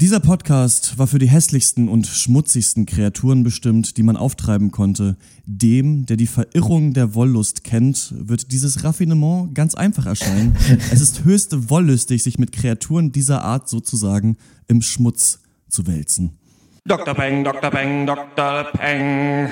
Dieser Podcast war für die hässlichsten und schmutzigsten Kreaturen bestimmt, die man auftreiben konnte. Dem, der die Verirrung der Wollust kennt, wird dieses Raffinement ganz einfach erscheinen. Es ist höchst wollüstig, sich mit Kreaturen dieser Art sozusagen im Schmutz zu wälzen. Dr. Peng, Dr. Peng, Dr. Peng.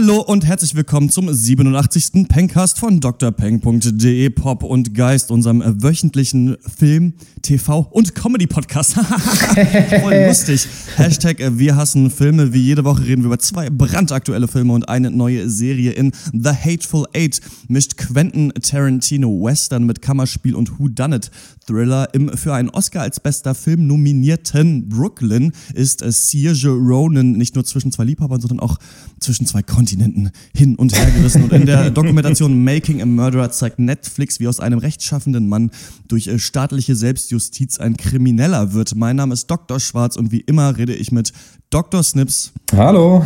Hallo und herzlich willkommen zum 87. Pencast von drpeng.de Pop und Geist, unserem wöchentlichen Film, TV und Comedy-Podcast. Voll lustig. Hashtag äh, Wir hassen Filme. Wie jede Woche reden wir über zwei brandaktuelle Filme und eine neue Serie in The Hateful Eight. Mischt Quentin Tarantino Western mit Kammerspiel und Who Done It Thriller. Im für einen Oscar als bester Film nominierten Brooklyn ist äh, Saoirse Ronan nicht nur zwischen zwei Liebhabern, sondern auch zwischen zwei Kontinenten hin und her gerissen. Und in der Dokumentation Making a Murderer zeigt Netflix, wie aus einem rechtschaffenden Mann durch äh, staatliche Selbstjustiz ein Krimineller wird. Mein Name ist Dr. Schwarz und wie immer rede ich mit Dr. Snips. Hallo.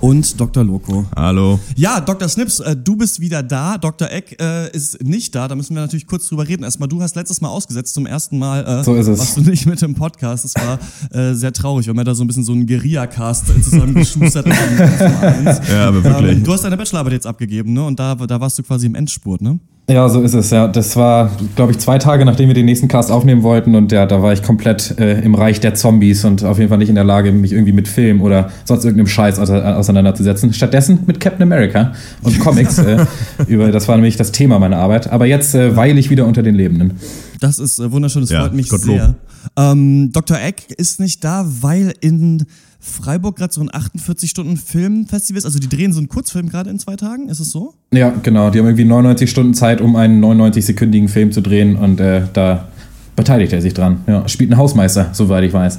Und Dr. Loco. Hallo. Ja, Dr. Snips, äh, du bist wieder da. Dr. Eck äh, ist nicht da. Da müssen wir natürlich kurz drüber reden. Erstmal, du hast letztes Mal ausgesetzt zum ersten Mal. Äh, so ist es. Warst du nicht mit im Podcast. Das war äh, sehr traurig, weil wir da so ein bisschen so einen Guerilla-Cast zusammengeschustert haben. ja, aber wirklich. Ähm, du hast deine Bachelorarbeit jetzt abgegeben, ne? Und da, da warst du quasi im Endspurt, ne? Ja, so ist es, ja. Das war, glaube ich, zwei Tage, nachdem wir den nächsten Cast aufnehmen wollten und ja, da war ich komplett äh, im Reich der Zombies und auf jeden Fall nicht in der Lage, mich irgendwie mit Film oder sonst irgendeinem Scheiß auseinanderzusetzen. Stattdessen mit Captain America und Comics. äh, über, das war nämlich das Thema meiner Arbeit. Aber jetzt äh, weile ich wieder unter den Lebenden. Das ist äh, wunderschön, das ja, freut mich Gottlob. sehr. Ähm, Dr. Eck ist nicht da, weil in Freiburg gerade so ein 48-Stunden-Filmfestival ist. Also die drehen so einen Kurzfilm gerade in zwei Tagen, ist es so? Ja, genau. Die haben irgendwie 99 Stunden Zeit, um einen 99-sekündigen Film zu drehen und äh, da beteiligt er sich dran. Ja, spielt ein Hausmeister, soweit ich weiß.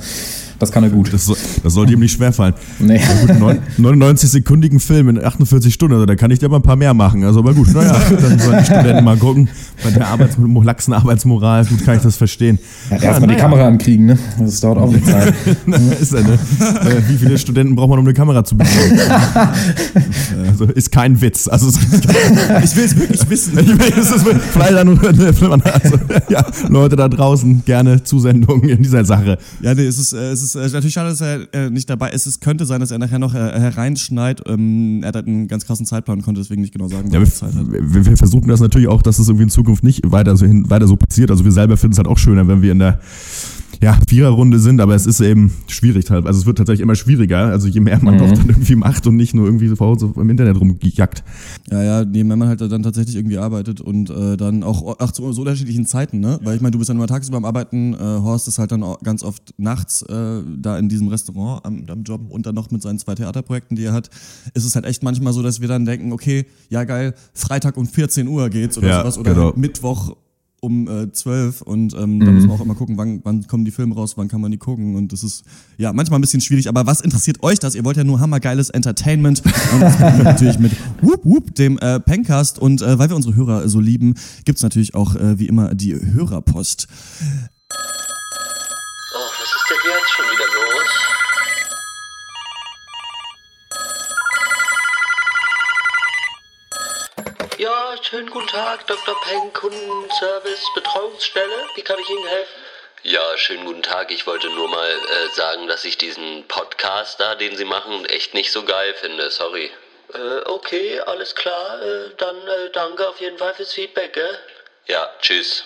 Das kann er gut. Das, das sollte ihm nicht schwerfallen. Nee. Ja, 99-sekündigen Film in 48 Stunden, also da kann ich dir aber ein paar mehr machen. Also aber gut, naja, dann sollen die Studenten mal gucken. Bei der Arbeits laxen Arbeitsmoral, gut kann ich das verstehen. Ja, Erstmal ja, die Kamera ankriegen, ne? Das dauert auch eine Zeit. ist er, ne? Äh, wie viele Studenten braucht man, um eine Kamera zu bekommen? also ist kein Witz. Also, ich will es wirklich wissen. Ich will, ist vielleicht also, ja, Leute da draußen gerne Zusendungen in dieser Sache. Ja, nee, es ist, äh, es ist ist äh, natürlich schade, dass er äh, nicht dabei ist. Es könnte sein, dass er nachher noch äh, hereinschneit. Ähm, er hat halt einen ganz krassen Zeitplan und konnte deswegen nicht genau sagen, ja, wir, Zeit hat. Wir, wir, versuchen das natürlich auch, dass es irgendwie in Zukunft nicht weiter so, hin, weiter so passiert. Also wir selber finden es halt auch schöner, wenn wir in der ja, Viererrunde sind, aber es ist eben schwierig halt. Also es wird tatsächlich immer schwieriger, also je mehr man mhm. doch dann irgendwie macht und nicht nur irgendwie Hause im Internet rumjagt. Ja, ja, je mehr man halt dann tatsächlich irgendwie arbeitet und äh, dann auch ach, zu so unterschiedlichen Zeiten, ne? Weil ich meine, du bist dann immer tagsüber am Arbeiten, äh, Horst ist halt dann auch ganz oft nachts äh, da in diesem Restaurant am, am Job und dann noch mit seinen zwei Theaterprojekten, die er hat, ist es halt echt manchmal so, dass wir dann denken, okay, ja geil, Freitag um 14 Uhr geht's oder ja, sowas oder genau. Mittwoch um äh, 12 und ähm, mhm. da muss man auch immer gucken, wann, wann kommen die Filme raus, wann kann man die gucken und das ist ja manchmal ein bisschen schwierig, aber was interessiert euch das? Ihr wollt ja nur hammergeiles Entertainment und das natürlich mit Whoop Whoop, dem äh, Pencast und äh, weil wir unsere Hörer so lieben, gibt es natürlich auch äh, wie immer die Hörerpost. Oh, was ist denn jetzt schon wieder los? Ja, schönen guten Tag, Dr. Peng, Kundenservice, Betreuungsstelle. Wie kann ich Ihnen helfen? Ja, schönen guten Tag. Ich wollte nur mal äh, sagen, dass ich diesen Podcast da, den Sie machen, echt nicht so geil finde. Sorry. Äh, okay, alles klar. Äh, dann äh, danke auf jeden Fall fürs Feedback, gell? Ja, tschüss.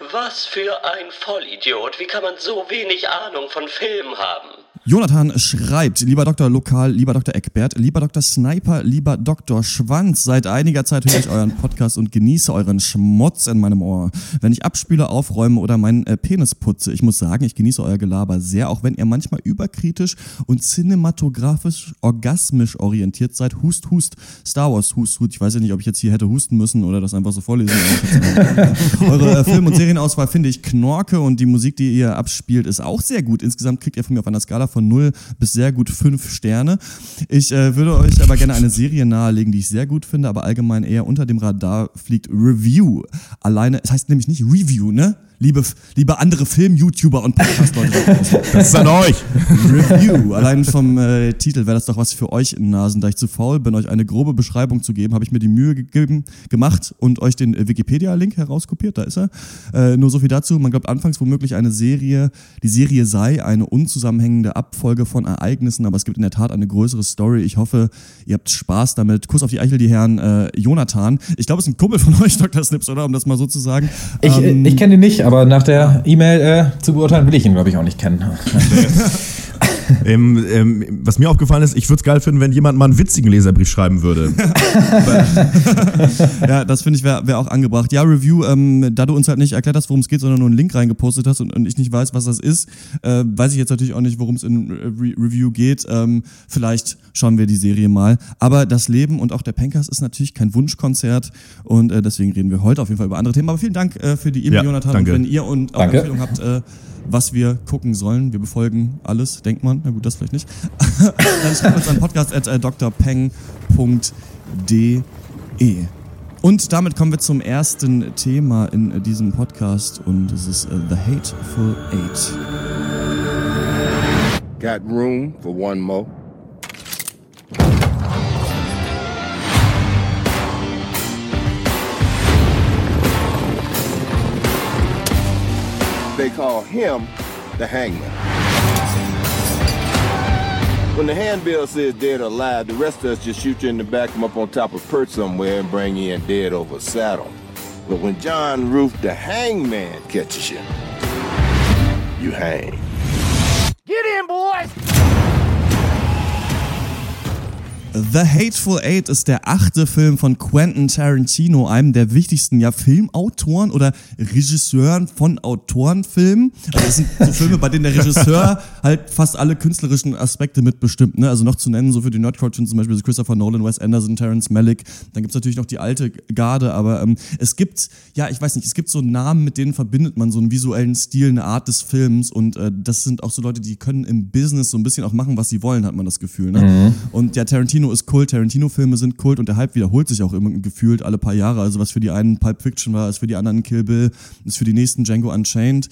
Was für ein Vollidiot. Wie kann man so wenig Ahnung von Filmen haben? Jonathan schreibt, lieber Dr. Lokal, lieber Dr. Eckbert, lieber Dr. Sniper, lieber Dr. Schwanz, seit einiger Zeit höre ich euren Podcast und genieße euren Schmutz in meinem Ohr. Wenn ich abspüle, aufräume oder meinen äh, Penis putze, ich muss sagen, ich genieße euer Gelaber sehr, auch wenn ihr manchmal überkritisch und cinematografisch orgasmisch orientiert seid. Hust, hust, Star Wars, hust, hust. Ich weiß ja nicht, ob ich jetzt hier hätte husten müssen oder das einfach so vorlesen. Eure äh, Film- und Serienauswahl finde ich knorke und die Musik, die ihr abspielt, ist auch sehr gut. Insgesamt kriegt ihr von mir auf einer Skala von 0 bis sehr gut 5 Sterne. Ich äh, würde euch aber gerne eine Serie nahelegen, die ich sehr gut finde, aber allgemein eher unter dem Radar fliegt Review. Alleine, es heißt nämlich nicht Review, ne? Liebe, liebe andere Film-YouTuber und Podcast-Leute. Das ist an euch. Review. Allein vom äh, Titel wäre das doch was für euch in Nasen. Da ich zu faul bin, euch eine grobe Beschreibung zu geben, habe ich mir die Mühe gegeben, gemacht und euch den äh, Wikipedia-Link herauskopiert. Da ist er. Äh, nur so viel dazu. Man glaubt anfangs womöglich eine Serie, die Serie sei eine unzusammenhängende Abfolge von Ereignissen, aber es gibt in der Tat eine größere Story. Ich hoffe, ihr habt Spaß damit. Kuss auf die Eichel, die Herren äh, Jonathan. Ich glaube, es ist ein Kumpel von euch, Dr. Snips, oder? Um das mal so zu sagen. Ich, Ähm, ich kenne ihn nicht, aber nach der E-Mail äh, zu beurteilen will ich ihn, glaube ich, auch nicht kennen. ähm, ähm, was mir aufgefallen ist, ich würde es geil finden, wenn jemand mal einen witzigen Leserbrief schreiben würde. Ja, das finde ich wäre wär auch angebracht. Ja, Review, ähm, da du uns halt nicht erklärt hast, worum es geht, sondern nur einen Link reingepostet hast und, und ich nicht weiß, was das ist, äh, weiß ich jetzt natürlich auch nicht, worum es in Re Review geht. Ähm, vielleicht schauen wir die Serie mal. Aber das Leben und auch der Pencast ist natürlich kein Wunschkonzert und äh, deswegen reden wir heute auf jeden Fall über andere Themen. Aber vielen Dank äh, für die E-Mail, Ja, Jonathan. danke. Und wenn ihr und auch Danke. Empfehlung habt, äh, was wir gucken sollen, wir befolgen alles, denkt man. Na gut, das vielleicht nicht. Dann schreibt uns an podcast at äh, drpeng.de. Und damit kommen wir zum ersten Thema in diesem Podcast und es ist äh, The Hateful Eight. Got room for one more? They call him the hangman. When the handbill says dead or alive, the rest of us just shoot you in the back, come up on top of perch somewhere and bring you in dead over saddle. But when John Roof, the hangman, catches you, you hang. Get in, boys! The Hateful Eight ist der achte Film von Quentin Tarantino, einem der wichtigsten ja, Filmautoren oder Regisseuren von Autorenfilmen. Also das sind so Filme, bei denen der Regisseur halt fast alle künstlerischen Aspekte mitbestimmt. Ne? Also noch zu nennen, so für die Nerdculture zum Beispiel Christopher Nolan, Wes Anderson, Terrence Malick. Dann gibt's natürlich noch die alte Garde, aber ähm, es gibt, ja, ich weiß nicht, es gibt so Namen, mit denen verbindet man so einen visuellen Stil, eine Art des Films und äh, das sind auch so Leute, die können im Business so ein bisschen auch machen, was sie wollen, hat man das Gefühl. Ne? Und ja, Tarantino ist Kult, Tarantino-Filme sind Kult und der Hype wiederholt sich auch immer gefühlt alle paar Jahre. Also was für die einen Pulp Fiction war, ist für die anderen Kill Bill, ist für die nächsten Django Unchained.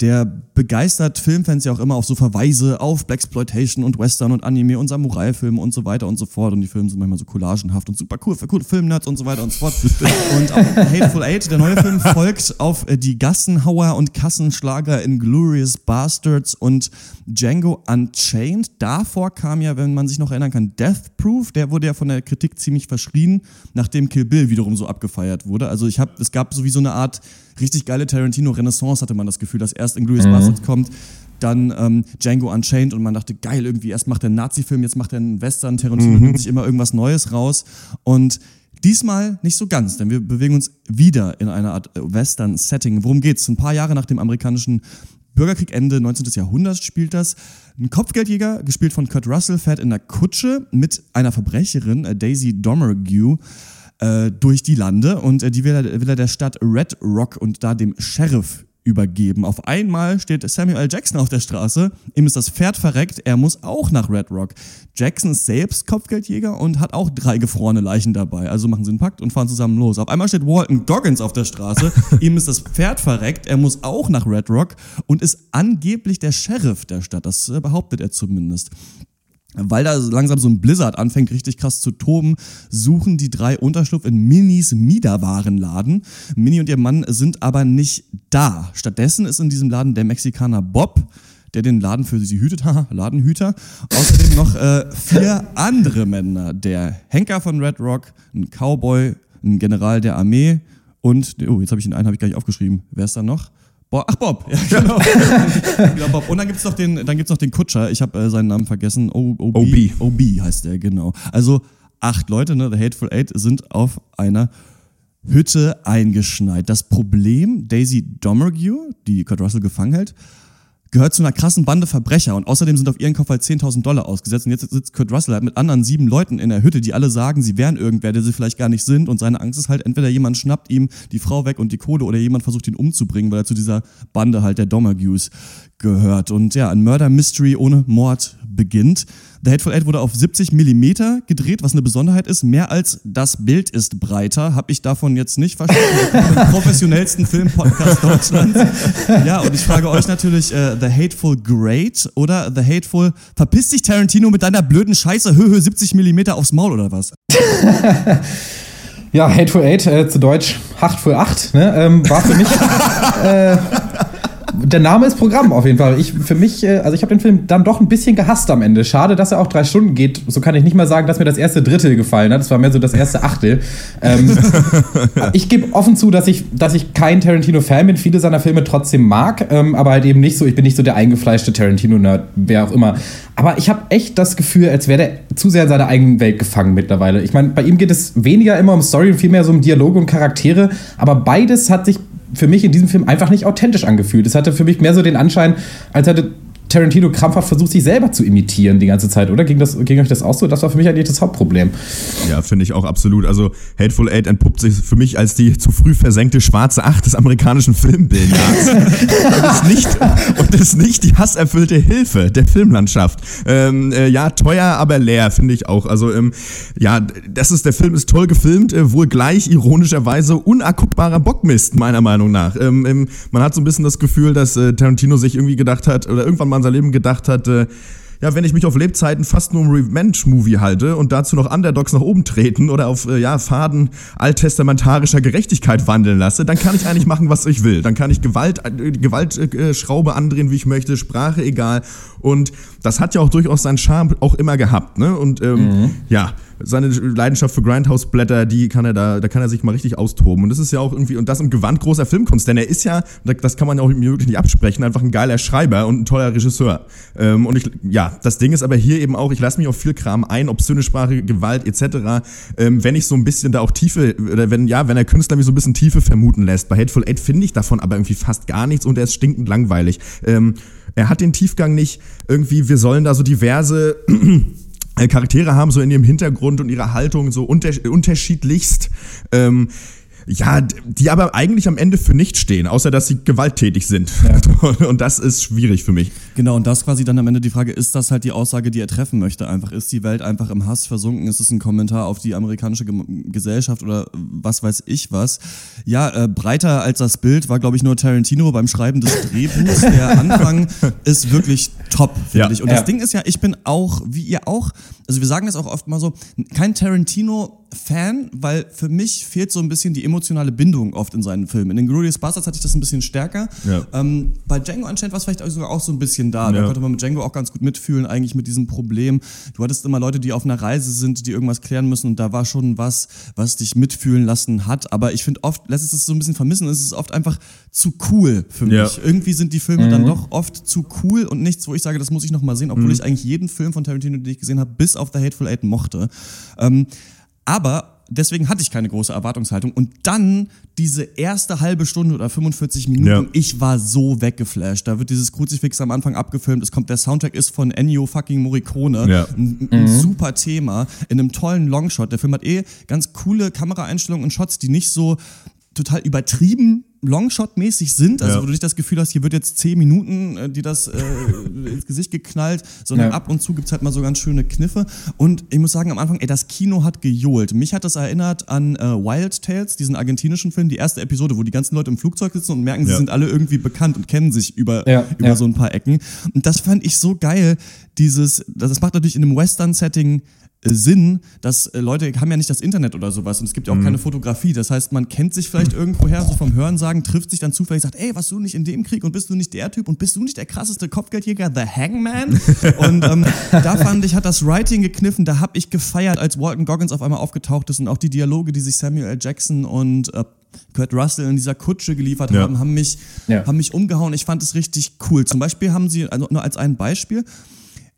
Der begeistert Filmfans ja auch immer auf so Verweise auf Blaxploitation und Western und Anime und Samurai-Filme und so weiter und so fort. Und die Filme sind manchmal so collagenhaft und super cool für coole Filmnerds und so weiter und so fort. und auch Hateful Eight, der neue Film, folgt auf äh, die Gassenhauer und Kassenschlager in Glorious Bastards und Django Unchained. Davor kam ja, wenn man sich noch erinnern kann, Death Proof. Der wurde ja von der Kritik ziemlich verschrien, nachdem Kill Bill wiederum so abgefeiert wurde. Also ich habe, es gab so wie so eine Art richtig geile Tarantino-Renaissance, hatte man das Gefühl, dass erst Inglourious Bastards kommt, dann ähm, Django Unchained und man dachte, geil, irgendwie, erst macht er einen Nazi-Film, jetzt macht er einen Western, Tarantino nimmt sich immer irgendwas Neues raus und Diesmal nicht so ganz, denn wir bewegen uns wieder in einer Art äh, Western-Setting. Worum geht's? Ein paar Jahre nach dem amerikanischen Bürgerkrieg, Ende 19. Jahrhunderts spielt das. Ein Kopfgeldjäger, gespielt von Kurt Russell, fährt in einer Kutsche mit einer Verbrecherin, äh, Daisy Domergue, äh, durch die Lande und äh, die will er, will er der Stadt Red Rock und da dem Sheriff übergeben. Auf einmal steht Samuel L. Jackson auf der Straße, ihm ist das Pferd verreckt, er muss auch nach Red Rock. Jackson ist selbst Kopfgeldjäger und hat auch drei gefrorene Leichen dabei. Also machen sie einen Pakt und fahren zusammen los. Auf einmal steht Walton Goggins auf der Straße, ihm ist das Pferd verreckt, er muss auch nach Red Rock und ist angeblich der Sheriff der Stadt. Das äh, behauptet er zumindest. Weil da langsam so ein Blizzard anfängt, richtig krass zu toben, suchen die drei Unterschlupf in Minis Miederwarenladen. Mini und ihr Mann sind aber nicht da. Stattdessen ist in diesem Laden der Mexikaner Bob, der den Laden für sie hütet, haha, Ladenhüter. Außerdem noch äh, vier andere Männer. Der Henker von Red Rock, ein Cowboy, ein General der Armee und, oh, jetzt habe ich den einen habe ich gar nicht aufgeschrieben. Wer ist da noch? Bo Ach, Bob, ja, genau. genau Bob. Und dann gibt's noch den, dann gibt's noch den Kutscher, ich habe äh, seinen Namen vergessen. O OB. OB. OB heißt der, genau. Also acht Leute, ne, The Hateful Eight, sind auf einer Hütte eingeschneit. Das Problem, Daisy Domergue, die Kurt Russell gefangen hält, gehört zu einer krassen Bande Verbrecher und außerdem sind auf ihren Kopf halt 10.000 Dollar ausgesetzt. Und jetzt sitzt Kurt Russell halt mit anderen sieben Leuten in der Hütte, die alle sagen, sie wären irgendwer, der sie vielleicht gar nicht sind. Und seine Angst ist halt, entweder jemand schnappt ihm die Frau weg und die Kohle oder jemand versucht ihn umzubringen, weil er zu dieser Bande halt der Domergues gehört und ja, ein Murder Mystery ohne Mord beginnt. The Hateful Eight wurde auf 70 Millimeter gedreht, was eine Besonderheit ist. Mehr als das Bild ist breiter, habe ich davon jetzt nicht verstanden. Den professionellsten Filmpodcast Deutschlands. Ja, und ich frage euch natürlich, äh, The Hateful Great oder The Hateful Verpiss dich Tarantino mit deiner blöden Scheiße, Höhe 70 Millimeter aufs Maul oder was? Ja, Hateful Eight, äh, zu Deutsch Hachtful 8, ne, ähm, war für mich äh, der Name ist Programm auf jeden Fall. Ich für mich, äh, also ich habe den Film dann doch ein bisschen gehasst am Ende. Schade, dass er auch drei Stunden geht. So kann ich nicht mal sagen, dass mir das erste Drittel gefallen hat. Das war mehr so das erste Achtel. Ähm, ich gebe offen zu, dass ich, dass ich kein Tarantino-Fan bin, viele seiner Filme trotzdem mag, ähm, aber halt eben nicht so. Ich bin nicht so der eingefleischte Tarantino-Nerd, wer auch immer. Aber ich habe echt das Gefühl, als wäre der zu sehr in seiner eigenen Welt gefangen mittlerweile. Ich meine, bei ihm geht es weniger immer um Story und vielmehr so um Dialoge und Charaktere, aber beides hat sich für mich in diesem Film einfach nicht authentisch angefühlt. Es hatte für mich mehr so den Anschein, als hätte Tarantino krampfhaft versucht, sich selber zu imitieren die ganze Zeit, oder? Ging, das, ging euch das auch so? Das war für mich eigentlich das Hauptproblem. Ja, finde ich auch absolut. Also Hateful Eight entpuppt sich für mich als die zu früh versenkte schwarze Acht des amerikanischen Filmbillards. und, ist nicht, und ist nicht die hasserfüllte Hilfe der Filmlandschaft. Ähm, äh, ja, teuer, aber leer, finde ich auch. Also ähm, ja, das ist, der Film ist toll gefilmt, äh, wohl gleich ironischerweise unerguckbarer Bockmist, meiner Meinung nach. Ähm, ähm man hat so ein bisschen das Gefühl, dass äh, Tarantino sich irgendwie gedacht hat, oder irgendwann mal an sein Leben gedacht hat, äh, ja, wenn ich mich auf Lebzeiten fast nur um Revenge-Movie halte und dazu noch Underdogs nach oben treten oder auf äh, ja, Faden alttestamentarischer Gerechtigkeit wandeln lasse, dann kann ich eigentlich machen, was ich will. Dann kann ich Gewalt, äh, Gewaltschraube andrehen, wie ich möchte, Sprache egal. Und das hat ja auch durchaus seinen Charme auch immer gehabt. Ne? Und ähm, mhm. ja, seine Leidenschaft für Grindhouse-Blätter, die kann er da, da kann er sich mal richtig austoben. Und das ist ja auch irgendwie, und das im Gewand großer Filmkunst, denn er ist ja, das kann man ja auch wirklich nicht absprechen, einfach ein geiler Schreiber und ein toller Regisseur. Ähm, und ich, ja, das Ding ist aber hier eben auch, ich lasse mich auf viel Kram ein, obszöne Sprache, Gewalt etc., ähm, wenn ich so ein bisschen da auch Tiefe, oder wenn, ja, wenn der Künstler mich so ein bisschen Tiefe vermuten lässt. Bei Hateful Eight finde ich davon aber irgendwie fast gar nichts und er ist stinkend langweilig. Ähm, er hat den Tiefgang nicht irgendwie, wir sollen da so diverse äh, Charaktere haben, so in ihrem Hintergrund und ihrer Haltung so unter unterschiedlichst. Ähm, ja, die aber eigentlich am Ende für nichts stehen, außer dass sie gewalttätig sind. Ja. Und das ist schwierig für mich. Genau, und das quasi dann am Ende die Frage, ist das halt die Aussage, die er treffen möchte? Einfach, ist die Welt einfach im Hass versunken? Ist es ein Kommentar auf die amerikanische Gesellschaft oder was weiß ich was? Ja, äh, breiter als das Bild war, glaube ich, nur Tarantino beim Schreiben des Drehbuchs. Der Anfang ist wirklich top, finde ja. ich. Und ja. das Ding ist ja, ich bin auch, wie ihr auch, also wir sagen das auch oft mal so, kein Tarantino-Fan, weil für mich fehlt so ein bisschen die emotionale Bindung oft in seinen Filmen. In den Glorious Bastards hatte ich das ein bisschen stärker. Ja. Ähm, bei Django anscheinend war es vielleicht sogar auch so ein bisschen da. Da konnte man mit Django auch ganz gut mitfühlen, eigentlich mit diesem Problem. Du hattest immer Leute, die auf einer Reise sind, die irgendwas klären müssen und da war schon was, was dich mitfühlen lassen hat. Aber ich finde oft, lässt es so ein bisschen vermissen es ist oft einfach zu cool für mich. Ja. Irgendwie sind die Filme mhm. dann doch oft zu cool und nichts, wo ich sage, das muss ich noch mal sehen, obwohl mhm. ich eigentlich jeden Film von Tarantino, den ich gesehen habe, bis auf The Hateful Eight mochte. Ähm, aber deswegen hatte ich keine große Erwartungshaltung. Und dann diese erste halbe Stunde oder 45 Minuten, ja. ich war so weggeflasht. Da wird dieses Kruzifix am Anfang abgefilmt. Es kommt, der Soundtrack ist von Ennio fucking Morricone. Ja. Ein, ein mhm. super Thema. In einem tollen Longshot. Der Film hat eh ganz coole Kameraeinstellungen und Shots, die nicht so total übertrieben Longshot-mäßig sind, also ja. wo du nicht das Gefühl hast, hier wird jetzt zehn Minuten äh, dir das äh, ins Gesicht geknallt, sondern ja. ab und zu gibt es halt mal so ganz schöne Kniffe. Und ich muss sagen, am Anfang, ey, das Kino hat gejohlt. Mich hat das erinnert an äh, Wild Tales, diesen argentinischen Film, die erste Episode, wo die ganzen Leute im Flugzeug sitzen und merken, ja. sie sind alle irgendwie bekannt und kennen sich über, über so ein paar Ecken. Und das fand ich so geil, dieses, das macht natürlich in einem Western-Setting Sinn, dass äh, Leute haben ja nicht das Internet oder sowas und es gibt ja auch mhm. keine Fotografie. Das heißt, man kennt sich vielleicht irgendwoher so vom Hörensagen, trifft sich dann zufällig, sagt, ey, warst du nicht in dem Krieg und bist du nicht der Typ und bist du nicht der krasseste Kopfgeldjäger, The Hangman? und ähm, da fand ich, hat das Writing gekniffen, da habe ich gefeiert, als Walton Goggins auf einmal aufgetaucht ist und auch die Dialoge, die sich Samuel L. Jackson und äh, Kurt Russell in dieser Kutsche geliefert ja. haben, haben mich, ja. haben mich umgehauen. Ich fand es richtig cool. Zum Beispiel haben sie, also nur als ein Beispiel,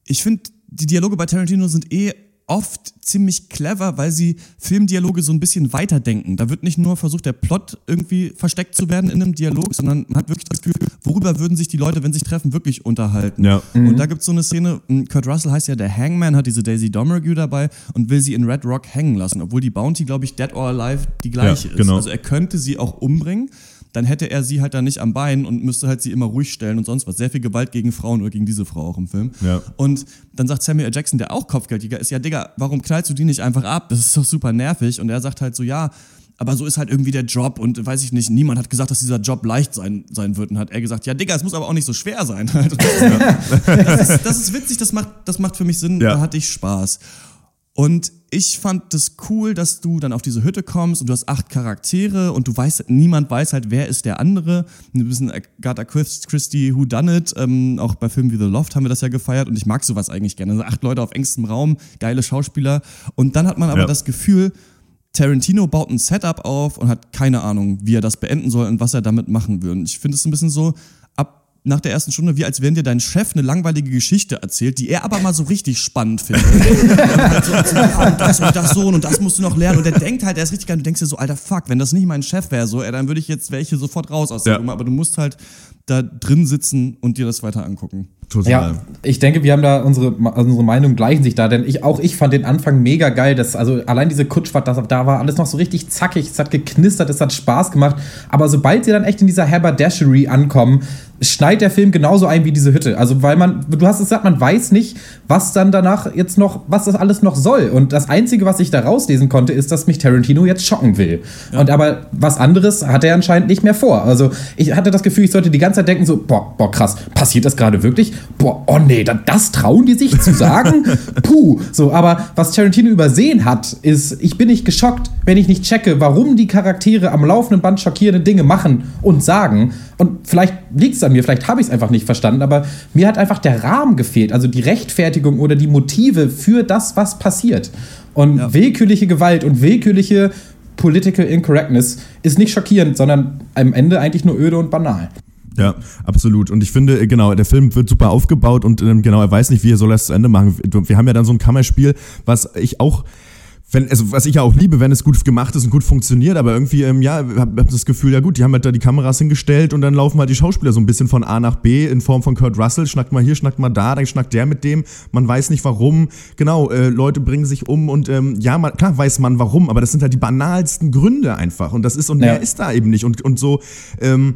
ich finde, die Dialoge bei Tarantino sind eh oft ziemlich clever, weil sie Filmdialoge so ein bisschen weiterdenken. Da wird nicht nur versucht, der Plot irgendwie versteckt zu werden in einem Dialog, sondern man hat wirklich das Gefühl, worüber würden sich die Leute, wenn sie sich treffen, wirklich unterhalten. Ja. Und da gibt es so eine Szene, m, Kurt Russell heißt ja der Hangman, hat diese Daisy Domergue dabei und will sie in Red Rock hängen lassen, obwohl die Bounty, glaube ich, Dead or Alive die gleiche Ja, ist. genau. Also er könnte sie auch umbringen, dann hätte er sie halt da nicht am Bein und müsste halt sie immer ruhig stellen und sonst was. Sehr viel Gewalt gegen Frauen oder gegen diese Frau auch im Film. Ja. Und dann sagt Samuel L. Jackson, der auch Kopfgeldjäger ist, ja Digga, warum knallst du die nicht einfach ab? Das ist doch super nervig. Und er sagt halt so, ja, aber so ist halt irgendwie der Job und weiß ich nicht, niemand hat gesagt, dass dieser Job leicht sein, sein wird. Und hat er gesagt, ja Digga, es muss aber auch nicht so schwer sein. das, ist, das ist witzig, das macht, das macht für mich Sinn, Ja. da hatte ich Spaß. Und ich fand das cool, dass du dann auf diese Hütte kommst und du hast acht Charaktere und du weißt, niemand weiß halt, wer ist der andere. Ein bisschen Agatha Christie Who Done It. Ähm, auch bei Filmen wie The Loft haben wir das ja gefeiert und ich mag sowas eigentlich gerne. Also acht Leute auf engstem Raum, geile Schauspieler. Und dann hat man aber Ja. das Gefühl, Tarantino baut ein Setup auf und hat keine Ahnung, wie er das beenden soll und was er damit machen will. Und ich finde es ein bisschen so, nach der ersten Stunde, wie als wenn dir dein Chef eine langweilige Geschichte erzählt, die er aber mal so richtig spannend findet. und halt so, erzählt, ja, und das und das so und das musst du noch lernen. Und der denkt halt, der ist richtig geil. Und du denkst dir so, alter Fuck, wenn das nicht mein Chef wäre, so, ey, dann würde ich jetzt welche sofort raus aus der Ja. Nummer. Aber du musst halt da drin sitzen und dir das weiter angucken. Total. Ja, ich denke, wir haben da unsere, unsere Meinungen gleichen sich da, denn ich auch ich fand den Anfang mega geil. Das, also allein diese Kutschfahrt, das, da war alles noch so richtig zackig, es hat geknistert, es hat Spaß gemacht. Aber sobald sie dann echt in dieser Haberdashery ankommen, schneit der Film genauso ein wie diese Hütte. Also weil man, du hast es gesagt, man weiß nicht, was dann danach jetzt noch, was das alles noch soll. Und das Einzige, was ich da rauslesen konnte, ist, dass mich Tarantino jetzt schocken will. Und aber was anderes hat er anscheinend nicht mehr vor. Also ich hatte das Gefühl, ich sollte die ganze Zeit denken so, boah, boah krass, passiert das gerade wirklich? Boah, oh nee, da- das trauen die sich zu sagen? Puh, so, aber was Tarantino übersehen hat, ist, ich bin nicht geschockt, wenn ich nicht checke, warum die Charaktere am laufenden Band schockierende Dinge machen und sagen. Und vielleicht liegt es an mir, vielleicht habe ich es einfach nicht verstanden, aber mir hat einfach der Rahmen gefehlt, also die Rechtfertigung oder die Motive für das, was passiert. Und Ja. willkürliche Gewalt und willkürliche Political Incorrectness ist nicht schockierend, sondern am Ende eigentlich nur öde und banal. Ja, absolut. Und ich finde, genau, der Film wird super aufgebaut und ähm, genau, er weiß nicht, wie er soll das zu Ende machen. Wir haben ja dann so ein Kammerspiel, was ich auch. Wenn, also was ich ja auch liebe, wenn es gut gemacht ist und gut funktioniert, aber irgendwie, ähm, ja, hab, hab das Gefühl, ja gut, die haben halt da die Kameras hingestellt und dann laufen halt die Schauspieler so ein bisschen von A nach B in Form von Kurt Russell, schnackt mal hier, schnackt mal da, dann schnackt der mit dem, man weiß nicht warum, genau, äh, Leute bringen sich um und ähm, ja, man, klar weiß man warum, aber das sind halt die banalsten Gründe einfach. Und das ist, und Ja. mehr ist da eben nicht. Und, und so, ähm,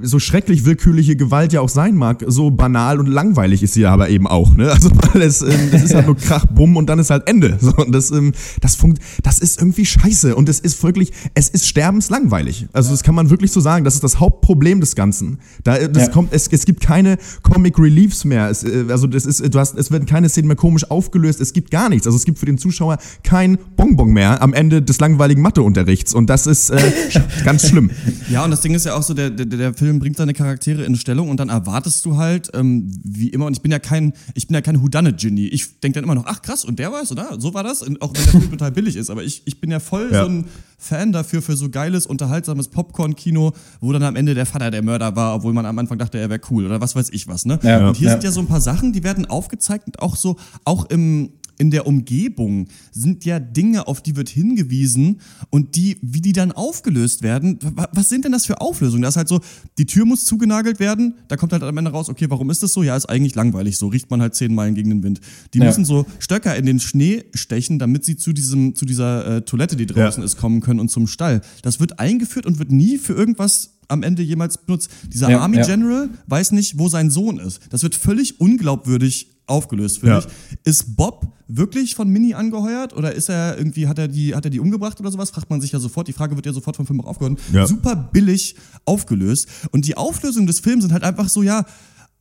so schrecklich willkürliche Gewalt ja auch sein mag, so banal und langweilig ist sie aber eben auch. Ne? Also weil es, ähm, das ist halt nur Krach, Bumm und dann ist halt Ende. So, und das, ähm, das, funkt, das ist irgendwie scheiße und es ist wirklich, es ist sterbenslangweilig. Also das kann man wirklich so sagen. Das ist das Hauptproblem des Ganzen. Da, äh, das Ja. kommt, es, es gibt keine Comic Reliefs mehr. Es, äh, also das ist, du hast, es werden keine Szenen mehr komisch aufgelöst. Es gibt gar nichts. Also es gibt für den Zuschauer kein Bonbon mehr am Ende des langweiligen Matheunterrichts und das ist äh, ganz schlimm. Ja, und das Ding ist ja auch so, der, der, der Film bringt seine Charaktere in Stellung und dann erwartest du halt, ähm, wie immer, und ich bin ja kein, ich bin ja kein Whodunit-Genie. Ich denke dann immer noch, ach krass, und der weiß, oder? So war das, und auch wenn der Film total billig ist, aber ich, ich bin ja voll Ja. so ein Fan dafür, für so geiles, unterhaltsames Popcorn-Kino, wo dann am Ende der Vater der Mörder war, obwohl man am Anfang dachte, er wäre cool, oder was weiß ich was, ne? Ja. und hier Ja. sind ja so ein paar Sachen, die werden aufgezeigt und auch so, auch im, in der Umgebung sind ja Dinge, auf die wird hingewiesen und die, wie die dann aufgelöst werden. wa- Was sind denn das für Auflösungen? Das ist halt so, die Tür muss zugenagelt werden, da kommt halt am Ende raus, okay, warum ist das so? Ja, ist eigentlich langweilig, so riecht man halt zehn Meilen gegen den Wind. Die Ja. müssen so Stöcker in den Schnee stechen, damit sie zu diesem, zu dieser äh, Toilette, die draußen Ja. ist, kommen können und zum Stall. Das wird eingeführt und wird nie für irgendwas am Ende jemals benutzt. Dieser Ja, Army ja. General weiß nicht, wo sein Sohn ist. Das wird völlig unglaubwürdig aufgelöst, finde Ja. ich. Ist Bob wirklich von Minnie angeheuert oder ist er irgendwie, hat er die, hat er die umgebracht oder sowas? Fragt man sich ja sofort. Die Frage wird ja sofort vom Film auch aufgehört. Ja. Super billig aufgelöst. Und die Auflösungen des Films sind halt einfach so, ja,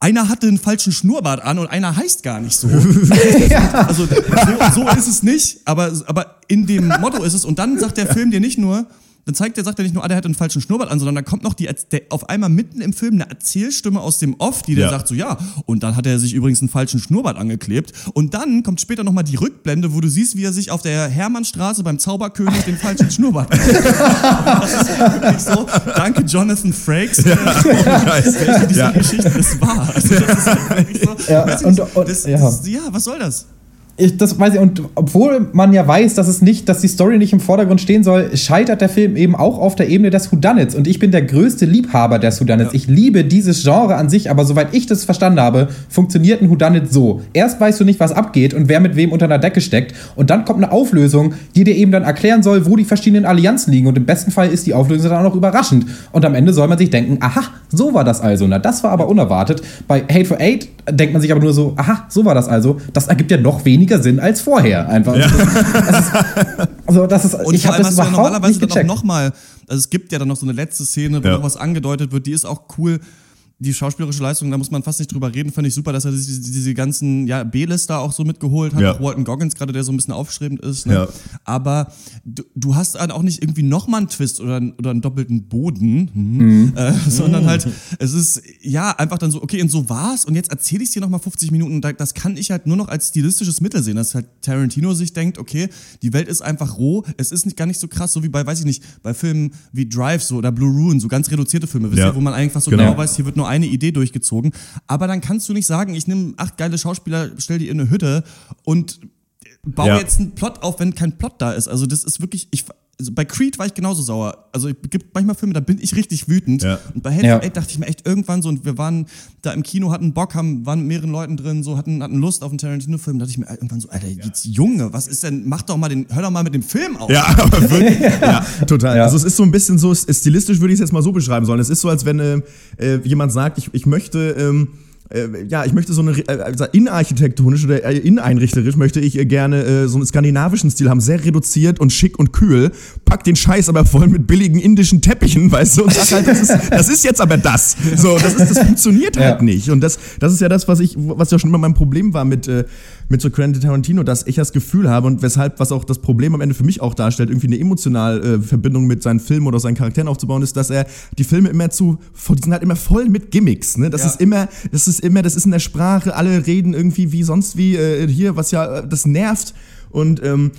einer hatte einen falschen Schnurrbart an und einer heißt gar nicht so. Also so, so ist es nicht, aber, aber in dem Motto ist es. Und dann sagt der Film dir nicht nur, dann zeigt der, sagt er nicht nur, ah, der hat einen falschen Schnurrbart an, sondern dann kommt noch die, der, auf einmal mitten im Film eine Erzählstimme aus dem Off, die der Ja. sagt so, ja, und dann hat er sich übrigens einen falschen Schnurrbart angeklebt. Und dann kommt später nochmal die Rückblende, wo du siehst, wie er sich auf der Hermannstraße beim Zauberkönig den falschen Schnurrbart Das ist wirklich so. Danke, Jonathan Frakes. welche dieser Ja. Geschichte das war. Also das ist wirklich so, Ja, und- und- das, ja. das, ja, was soll das? Ich, das weiß ich, und obwohl man ja weiß, dass es nicht, dass die Story nicht im Vordergrund stehen soll, scheitert der Film eben auch auf der Ebene des Whodunits. Und ich bin der größte Liebhaber des Whodunits. Ja. Ich liebe dieses Genre an sich, aber soweit ich das verstanden habe, funktioniert ein Whodunit so. Erst weißt du nicht, was abgeht und wer mit wem unter einer Decke steckt. Und dann kommt eine Auflösung, die dir eben dann erklären soll, wo die verschiedenen Allianzen liegen. Und im besten Fall ist die Auflösung dann auch noch überraschend. Und am Ende soll man sich denken, aha, so war das also. Na, das war aber unerwartet. Bei Hate for Eight denkt man sich aber nur so, aha, so war das also. Das ergibt ja noch weniger Sinn als vorher. Einfach. Ja. Das ist, also das ist, und ich habe das überhaupt normalerweise nicht gecheckt. dann auch noch mal, also es gibt ja dann noch so eine letzte Szene, wo ja. noch was angedeutet wird, die ist auch cool die schauspielerische Leistung, da muss man fast nicht drüber reden, fand ich super, dass er diese, diese ganzen ja, B-Lister auch so mitgeholt hat. Ja. Auch Walton Goggins gerade, der so ein bisschen aufstrebend ist. Ne? Ja. Aber du, du, hast dann auch nicht irgendwie nochmal einen Twist oder, oder einen doppelten Boden, mhm. Mhm. Äh, sondern halt, es ist ja einfach dann so, okay, und so war's und jetzt erzähle ich es dir nochmal 50 Minuten. Das kann ich halt nur noch als stilistisches Mittel sehen, dass halt Tarantino sich denkt, okay, die Welt ist einfach roh, es ist nicht, gar nicht so krass, so wie bei, weiß ich nicht, bei Filmen wie Drive so oder Blue Ruin, so ganz reduzierte Filme, wisst ihr, wo man einfach so genau, genau weiß, hier wird nur eine Idee durchgezogen. Aber dann kannst du nicht sagen, ich nehme acht geile Schauspieler, stell die in eine Hütte und baue ja. jetzt einen Plot auf, wenn kein Plot da ist. Also das ist wirklich, ich, also bei Creed war ich genauso sauer. Also es gibt manchmal Filme, da bin ich richtig wütend. Ja. Und bei Hate ja. dachte ich mir echt irgendwann so, und wir waren da im Kino, hatten Bock, haben, waren mit mehreren Leuten drin, so hatten, hatten Lust auf einen Tarantino-Film. Da dachte ich mir irgendwann so, Alter, jetzt Junge, was ist denn, mach doch mal den, hör doch mal mit dem Film auf. Ja, aber wirklich, ja, total. Ja. Also es ist so ein bisschen so, stilistisch würde ich es jetzt mal so beschreiben sollen. Es ist so, als wenn äh, äh jemand sagt, ich, ich möchte, ähm, äh, ja, ich möchte so eine, äh, also innenarchitektonisch oder äh, inneneinrichterisch möchte ich äh, gerne äh, so einen skandinavischen Stil haben, sehr reduziert und schick und kühl, pack den Scheiß aber voll mit billigen indischen Teppichen, weißt du, und sag halt, das ist, das ist jetzt aber das. So, das, ist, das funktioniert halt ja. nicht. Und das, das ist ja das, was ich, was ja schon immer mein Problem war mit, mit so Quentin Tarantino, dass ich das Gefühl habe und weshalb, was auch das Problem am Ende für mich auch darstellt, irgendwie eine emotionale äh, Verbindung mit seinen Filmen oder seinen Charakteren aufzubauen, ist, dass er die Filme immer zu, die sind halt immer voll mit Gimmicks, ne? Das ja. ist immer, das ist immer, das ist in der Sprache, alle reden irgendwie wie sonst wie äh, hier, was ja, äh, das nervt. Und ähm,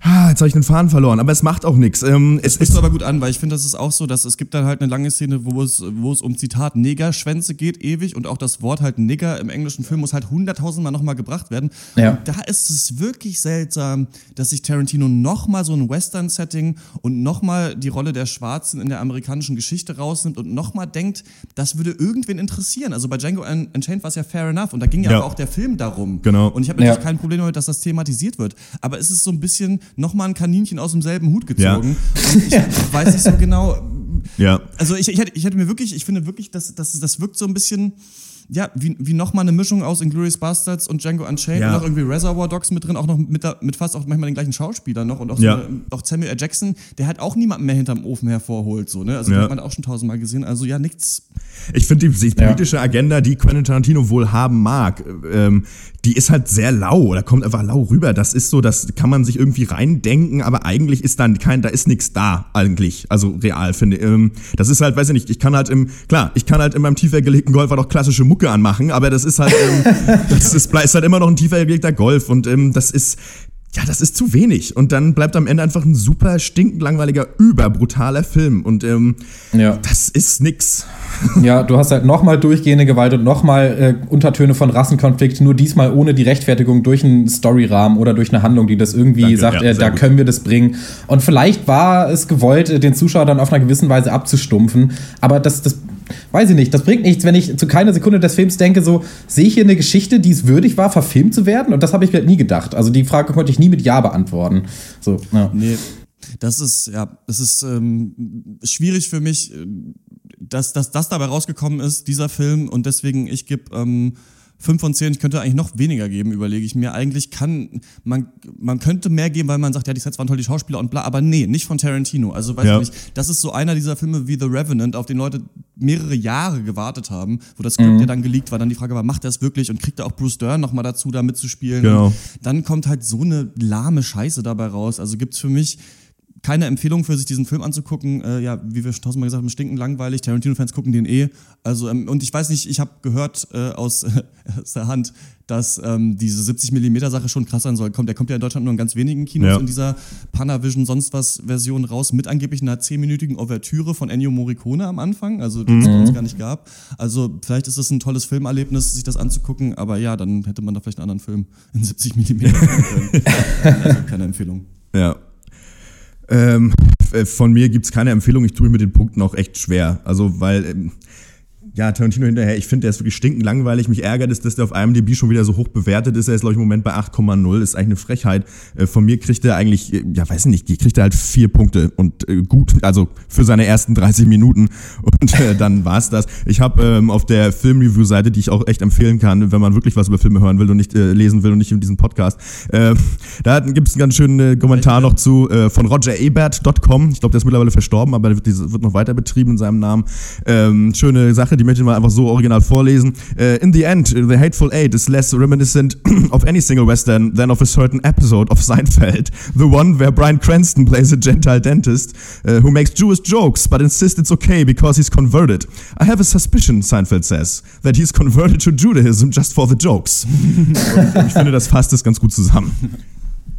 Ah, jetzt habe ich den Faden verloren, aber es macht auch nichts. Ähm, es ist aber gut an, weil ich finde, das ist auch so, dass es gibt dann halt eine lange Szene, wo es, wo es um Zitat Negerschwänze geht, ewig und auch das Wort halt Nigger im englischen Film muss halt hunderttausendmal nochmal gebracht werden. Ja. Und da ist es wirklich seltsam, dass sich Tarantino nochmal so ein Western-Setting und nochmal die Rolle der Schwarzen in der amerikanischen Geschichte rausnimmt und nochmal denkt, das würde irgendwen interessieren. Also bei Django Unchained war es ja fair enough und da ging ja, ja. auch der Film darum. Genau. Und ich habe natürlich ja. kein Problem damit, dass das thematisiert wird. Aber es ist so ein bisschen nochmal ein Kaninchen aus demselben Hut gezogen. Ja. Und ich weiß nicht so genau. Ja. Also ich, ich, hätte, ich hätte mir wirklich, ich finde wirklich, dass, dass das wirkt so ein bisschen ja, wie, wie nochmal eine Mischung aus Inglourious Bastards und Django Unchained ja. und auch irgendwie Reservoir Dogs mit drin, auch noch mit, mit fast auch manchmal den gleichen Schauspielern noch und auch, so ja. eine, auch Samuel L. Jackson, der halt auch niemanden mehr hinterm Ofen hervorholt, so, ne? Also, ja. hat man auch schon tausendmal gesehen, also ja, nichts. Ich finde die, die politische Agenda, die Quentin Tarantino wohl haben mag, ähm, die ist halt sehr lau oder kommt einfach lau rüber. Das ist so, das kann man sich irgendwie reindenken, aber eigentlich ist dann kein, da ist nichts da eigentlich. Also real finde ich. Ähm, das ist halt, weiß ich nicht, ich kann halt im, klar, ich kann halt in meinem tiefer gelegten Golf halt auch klassische Mucke anmachen, aber das ist halt, ähm, das ist, ist halt immer noch ein tiefer gelegter Golf und ähm, das ist, ja, das ist zu wenig. Und dann bleibt am Ende einfach ein super stinkend langweiliger, überbrutaler Film. Und ähm, ja. das ist nix. Ja, du hast halt nochmal durchgehende Gewalt und nochmal äh, Untertöne von Rassenkonflikt, nur diesmal ohne die Rechtfertigung durch einen Storyrahmen oder durch eine Handlung, die das irgendwie Danke, sagt, ja, äh, da gut. können wir das bringen. Und vielleicht war es gewollt, äh, den Zuschauer dann auf einer gewissen Weise abzustumpfen, aber das, das weiß ich nicht, das bringt nichts, wenn ich zu keiner Sekunde des Films denke, so, sehe ich hier eine Geschichte, die es würdig war, verfilmt zu werden? Und das habe ich halt nie gedacht. Also die Frage konnte ich nie mit Ja beantworten. So, ja. Nee. Das ist, ja, das ist ähm, schwierig für mich, äh, dass, dass das dabei rausgekommen ist, dieser Film, und deswegen, ich gebe ähm, 5 von 10, ich könnte eigentlich noch weniger geben, überlege ich mir. Eigentlich kann, man, man könnte mehr geben, weil man sagt, ja, die Sets waren toll, die Schauspieler und bla, aber nee, nicht von Tarantino. Also, weiß ja. ich nicht, das ist so einer dieser Filme wie The Revenant, auf den Leute mehrere Jahre gewartet haben, wo das Skript mhm. ja dann geleakt war. Dann die Frage war, macht er es wirklich und kriegt er auch Bruce Dern nochmal dazu, da mitzuspielen? Genau. dann kommt halt so eine lahme Scheiße dabei raus. Also gibt's für mich keine Empfehlung für sich diesen Film anzugucken. Äh, ja, wie wir schon tausendmal gesagt haben, stinken langweilig. Tarantino-Fans gucken den eh. Also, ähm, und ich weiß nicht, ich habe gehört äh, aus, aus der Hand, dass ähm, diese 70 mm Sache schon krass sein soll. Kommt, der kommt ja in Deutschland nur in ganz wenigen Kinos Ja. in dieser Panavision sonst was Version raus mit angeblich einer 10-minütigen Ouvertüre von Ennio Morricone am Anfang, also die es bei uns gar nicht gab. Also vielleicht ist es ein tolles Filmerlebnis, sich das anzugucken, aber ja, dann hätte man da vielleicht einen anderen Film in 70 mm gucken können. Also keine Empfehlung. Ja. Ähm, f- von mir gibt es keine Empfehlung. Ich tue mich mit den Punkten auch echt schwer. Also, weil, ähm, ja, Tarantino hinterher, ich finde, der ist wirklich stinkend langweilig. Mich ärgert es, dass der auf IMDb schon wieder so hoch bewertet ist. Er ist, glaube ich, im Moment bei 8,0. Ist eigentlich eine Frechheit. Äh, von mir kriegt er eigentlich, äh, ja, weiß ich nicht, kriegt er halt vier Punkte und äh, gut, also für seine ersten 30 Minuten. Und äh, dann war's das. Ich habe ähm, auf der Filmreview-Seite, die ich auch echt empfehlen kann, wenn man wirklich was über Filme hören will und nicht äh, lesen will und nicht in diesem Podcast, äh, da gibt es einen ganz schönen äh, Kommentar noch zu von rogerebert.com. Ich glaube, der ist mittlerweile verstorben, aber der wird, wird noch weiter betrieben in seinem Namen. Ähm, schöne Sache, die möchte ich mal einfach so original vorlesen. Äh, in the end, The Hateful Eight is less reminiscent of any single Western than of a certain episode of Seinfeld. The one where Brian Cranston plays a Gentile dentist uh, who makes Jewish jokes but insists it's okay because he's converted. I have a suspicion, Seinfeld says, that he's converted to Judaism just for the jokes. Ich finde, das fasst es ganz gut zusammen.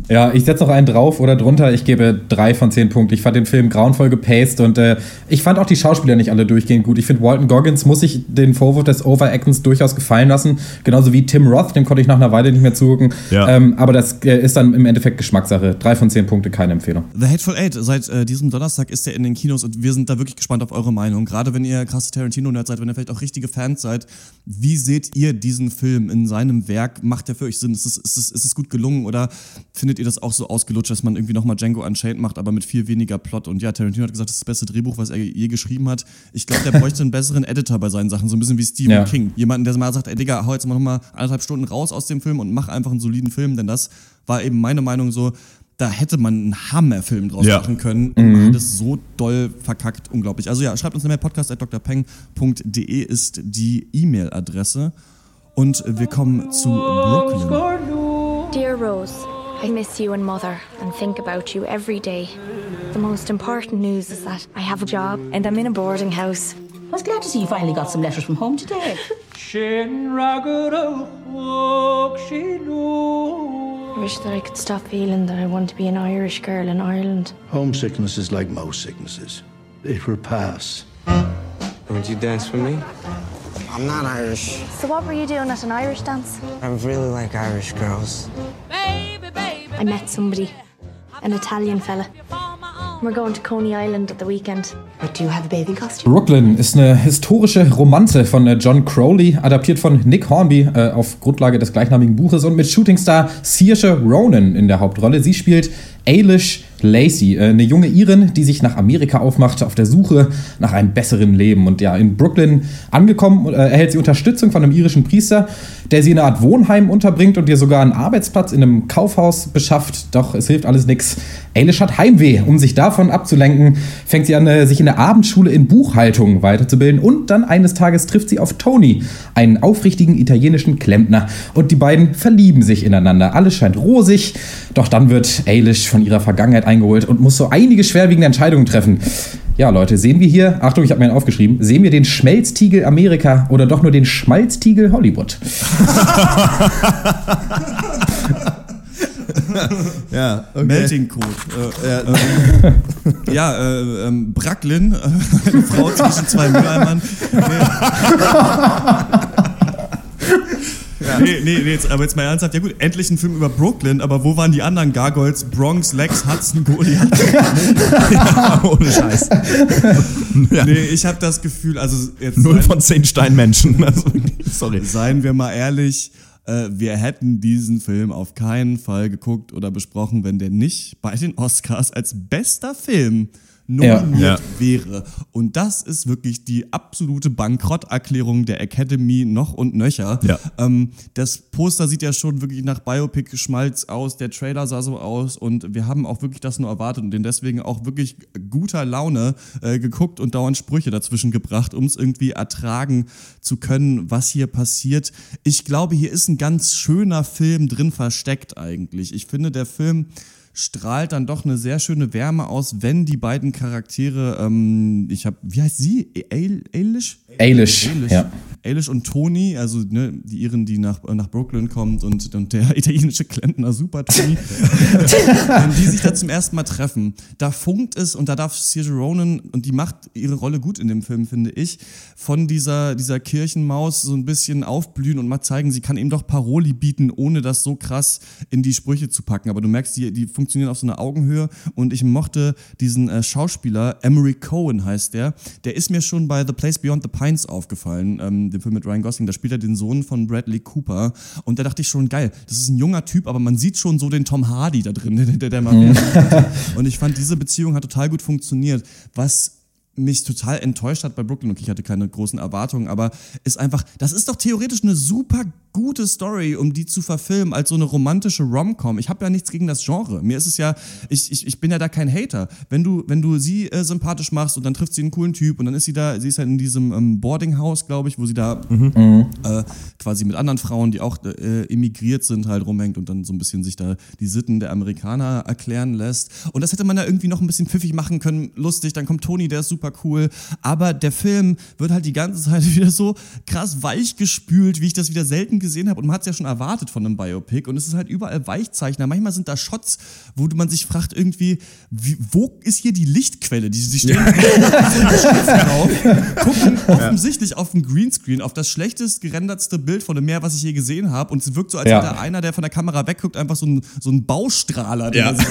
Ja, ich setze noch einen drauf oder drunter. Ich gebe drei von zehn Punkten. Ich fand den Film grauenvoll gepaced und äh, ich fand auch die Schauspieler nicht alle durchgehend gut. Ich finde, Walton Goggins muss sich den Vorwurf des Overactens durchaus gefallen lassen. Genauso wie Tim Roth, dem konnte ich nach einer Weile nicht mehr zugucken. Ja. Ähm, aber das äh, ist dann im Endeffekt Geschmackssache. Drei von zehn Punkte, keine Empfehlung. The Hateful Eight, seit äh, diesem Donnerstag ist er in den Kinos und wir sind da wirklich gespannt auf eure Meinung. Gerade wenn ihr krasse Tarantino-Nerds seid, wenn ihr vielleicht auch richtige Fans seid. Wie seht ihr diesen Film in seinem Werk? Macht der für euch Sinn? Ist es, ist es, ist es gut gelungen oder findet ihr das auch so ausgelutscht, dass man irgendwie nochmal Django Unchained macht, aber mit viel weniger Plot? Und ja, Tarantino hat gesagt, das ist das beste Drehbuch, was er je geschrieben hat. Ich glaube, der bräuchte einen besseren Editor bei seinen Sachen, so ein bisschen wie Stephen Ja. King. Jemanden, der mal sagt, ey Digga, hau jetzt mal nochmal anderthalb Stunden raus aus dem Film und mach einfach einen soliden Film, denn das war eben meine Meinung so, da hätte man einen Hammerfilm draus Ja. machen können und man hat es so doll verkackt, unglaublich. Also ja, schreibt uns eine Mail, podcast.drpeng.de ist die E-Mail-Adresse und wir kommen zu Brooklyn. Dear Rose, I miss you and Mother and think about you every day. The most important news is that I have a job and I'm in a boarding house. I was glad to see you finally got some letters from home today. I wish that I could stop feeling that I want to be an Irish girl in Ireland. Homesickness is like most sicknesses. It will pass. Would you dance with me? I'm not Irish. So what were you doing at an Irish dance? I really like Irish girls. I met somebody, an Italian fella. We're going to Coney Island at the weekend. But do you have a bathing costume? Brooklyn ist eine historische Romanze von äh, John Crowley, adaptiert von Nick Hornby äh, auf Grundlage des gleichnamigen Buches und mit Shootingstar Saoirse Ronan in der Hauptrolle. Sie spielt Ailish Lacey, äh, eine junge Irin, die sich nach Amerika aufmacht, auf der Suche nach einem besseren Leben. Und ja, in Brooklyn angekommen, äh, erhält sie Unterstützung von einem irischen Priester, der sie in eine Art Wohnheim unterbringt und ihr sogar einen Arbeitsplatz in einem Kaufhaus beschafft. Doch es hilft alles nichts. Ailish hat Heimweh. Um sich davon abzulenken, fängt sie an, äh, sich in der Abendschule in Buchhaltung weiterzubilden. Und dann eines Tages trifft sie auf Tony, einen aufrichtigen italienischen Klempner. Und die beiden verlieben sich ineinander. Alles scheint rosig. Doch dann wird Ailish von ihrer Vergangenheit eingeholt und muss so einige schwerwiegende Entscheidungen treffen. Ja, Leute, sehen wir hier, Achtung, ich habe mir einen aufgeschrieben, sehen wir den Schmelztiegel Amerika oder doch nur den Schmalztiegel Hollywood? Ja, okay. Melting Code. Äh, äh, ja, äh, ähm, Bracklin, äh, eine Frau zwischen zwei Mülleimern. Nee. Nee, nee, nee, jetzt, aber jetzt mal ernsthaft. Ja gut, endlich ein Film über Brooklyn, aber wo waren die anderen Gargoyles? Bronx, Lex, Hudson, Goliath? ja, ohne Scheiß. Ja. Nee, ich habe das Gefühl, also jetzt Null von zehn Steinmenschen. Also, sorry. seien wir mal ehrlich, äh, wir hätten diesen Film auf keinen Fall geguckt oder besprochen, wenn der nicht bei den Oscars als bester Film nominiert Ja. wäre. Und das ist wirklich die absolute Bankrotterklärung der Academy noch und nöcher. Ja. Ähm, das Poster sieht ja schon wirklich nach Biopic-Schmalz aus, der Trailer sah so aus und wir haben auch wirklich das nur erwartet und den deswegen auch wirklich guter Laune äh, geguckt und dauernd Sprüche dazwischen gebracht, um es irgendwie ertragen zu können, was hier passiert. Ich glaube, hier ist ein ganz schöner Film drin versteckt eigentlich. Ich finde, der Film strahlt dann doch eine sehr schöne Wärme aus, wenn die beiden Charaktere, ähm, ich habe, wie heißt sie? Eilish? Eilish, ja. Eilish und Tony, also ne, die Iren, die nach, nach Brooklyn kommt und, und der italienische Klempner Super Tony, die sich da zum ersten Mal treffen, da funkt es und da darf Saoirse Ronan, und die macht ihre Rolle gut in dem Film, finde ich, von dieser, dieser Kirchenmaus so ein bisschen aufblühen und mal zeigen, sie kann eben doch Paroli bieten, ohne das so krass in die Sprüche zu packen. Aber du merkst, die, die funktionieren auf so einer Augenhöhe. Und ich mochte diesen äh, Schauspieler, Emery Cohen heißt der, der ist mir schon bei The Place Beyond the Pines aufgefallen, ähm, dem Film mit Ryan Gosling, da spielt er den Sohn von Bradley Cooper und da dachte ich schon, geil, das ist ein junger Typ, aber man sieht schon so den Tom Hardy da drin, der, der, mal mhm. Und ich fand, diese Beziehung hat total gut funktioniert. Was mich total enttäuscht hat bei Brooklyn. Okay, ich hatte keine großen Erwartungen, aber ist einfach, das ist doch theoretisch eine super gute Story, um die zu verfilmen, als so eine romantische Rom-Com. Ich habe ja nichts gegen das Genre. Mir ist es ja, ich, ich, ich bin ja da kein Hater. Wenn du, wenn du sie äh, sympathisch machst und dann trifft sie einen coolen Typ und dann ist sie da, sie ist halt in diesem ähm, Boardinghaus, glaube ich, wo sie da mhm. äh, quasi mit anderen Frauen, die auch äh, emigriert sind, halt rumhängt und dann so ein bisschen sich da die Sitten der Amerikaner erklären lässt. Und das hätte man ja irgendwie noch ein bisschen pfiffig machen können, lustig. Dann kommt Tony, der ist super cool. Aber der Film wird halt die ganze Zeit wieder so krass weich gespült, wie ich das wieder selten gesehen habe und man hat es ja schon erwartet von einem Biopic und es ist halt überall Weichzeichner. Manchmal sind da Shots, wo man sich fragt irgendwie, wie, wo ist hier die Lichtquelle? Die, die stehen drauf, gucken offensichtlich auf dem Greenscreen, auf das schlechtest gerendertste Bild von dem Meer, was ich je gesehen habe und es wirkt so, als ja. hätte einer, der von der Kamera wegguckt, einfach so ein, so ein Baustrahler, der ja. sich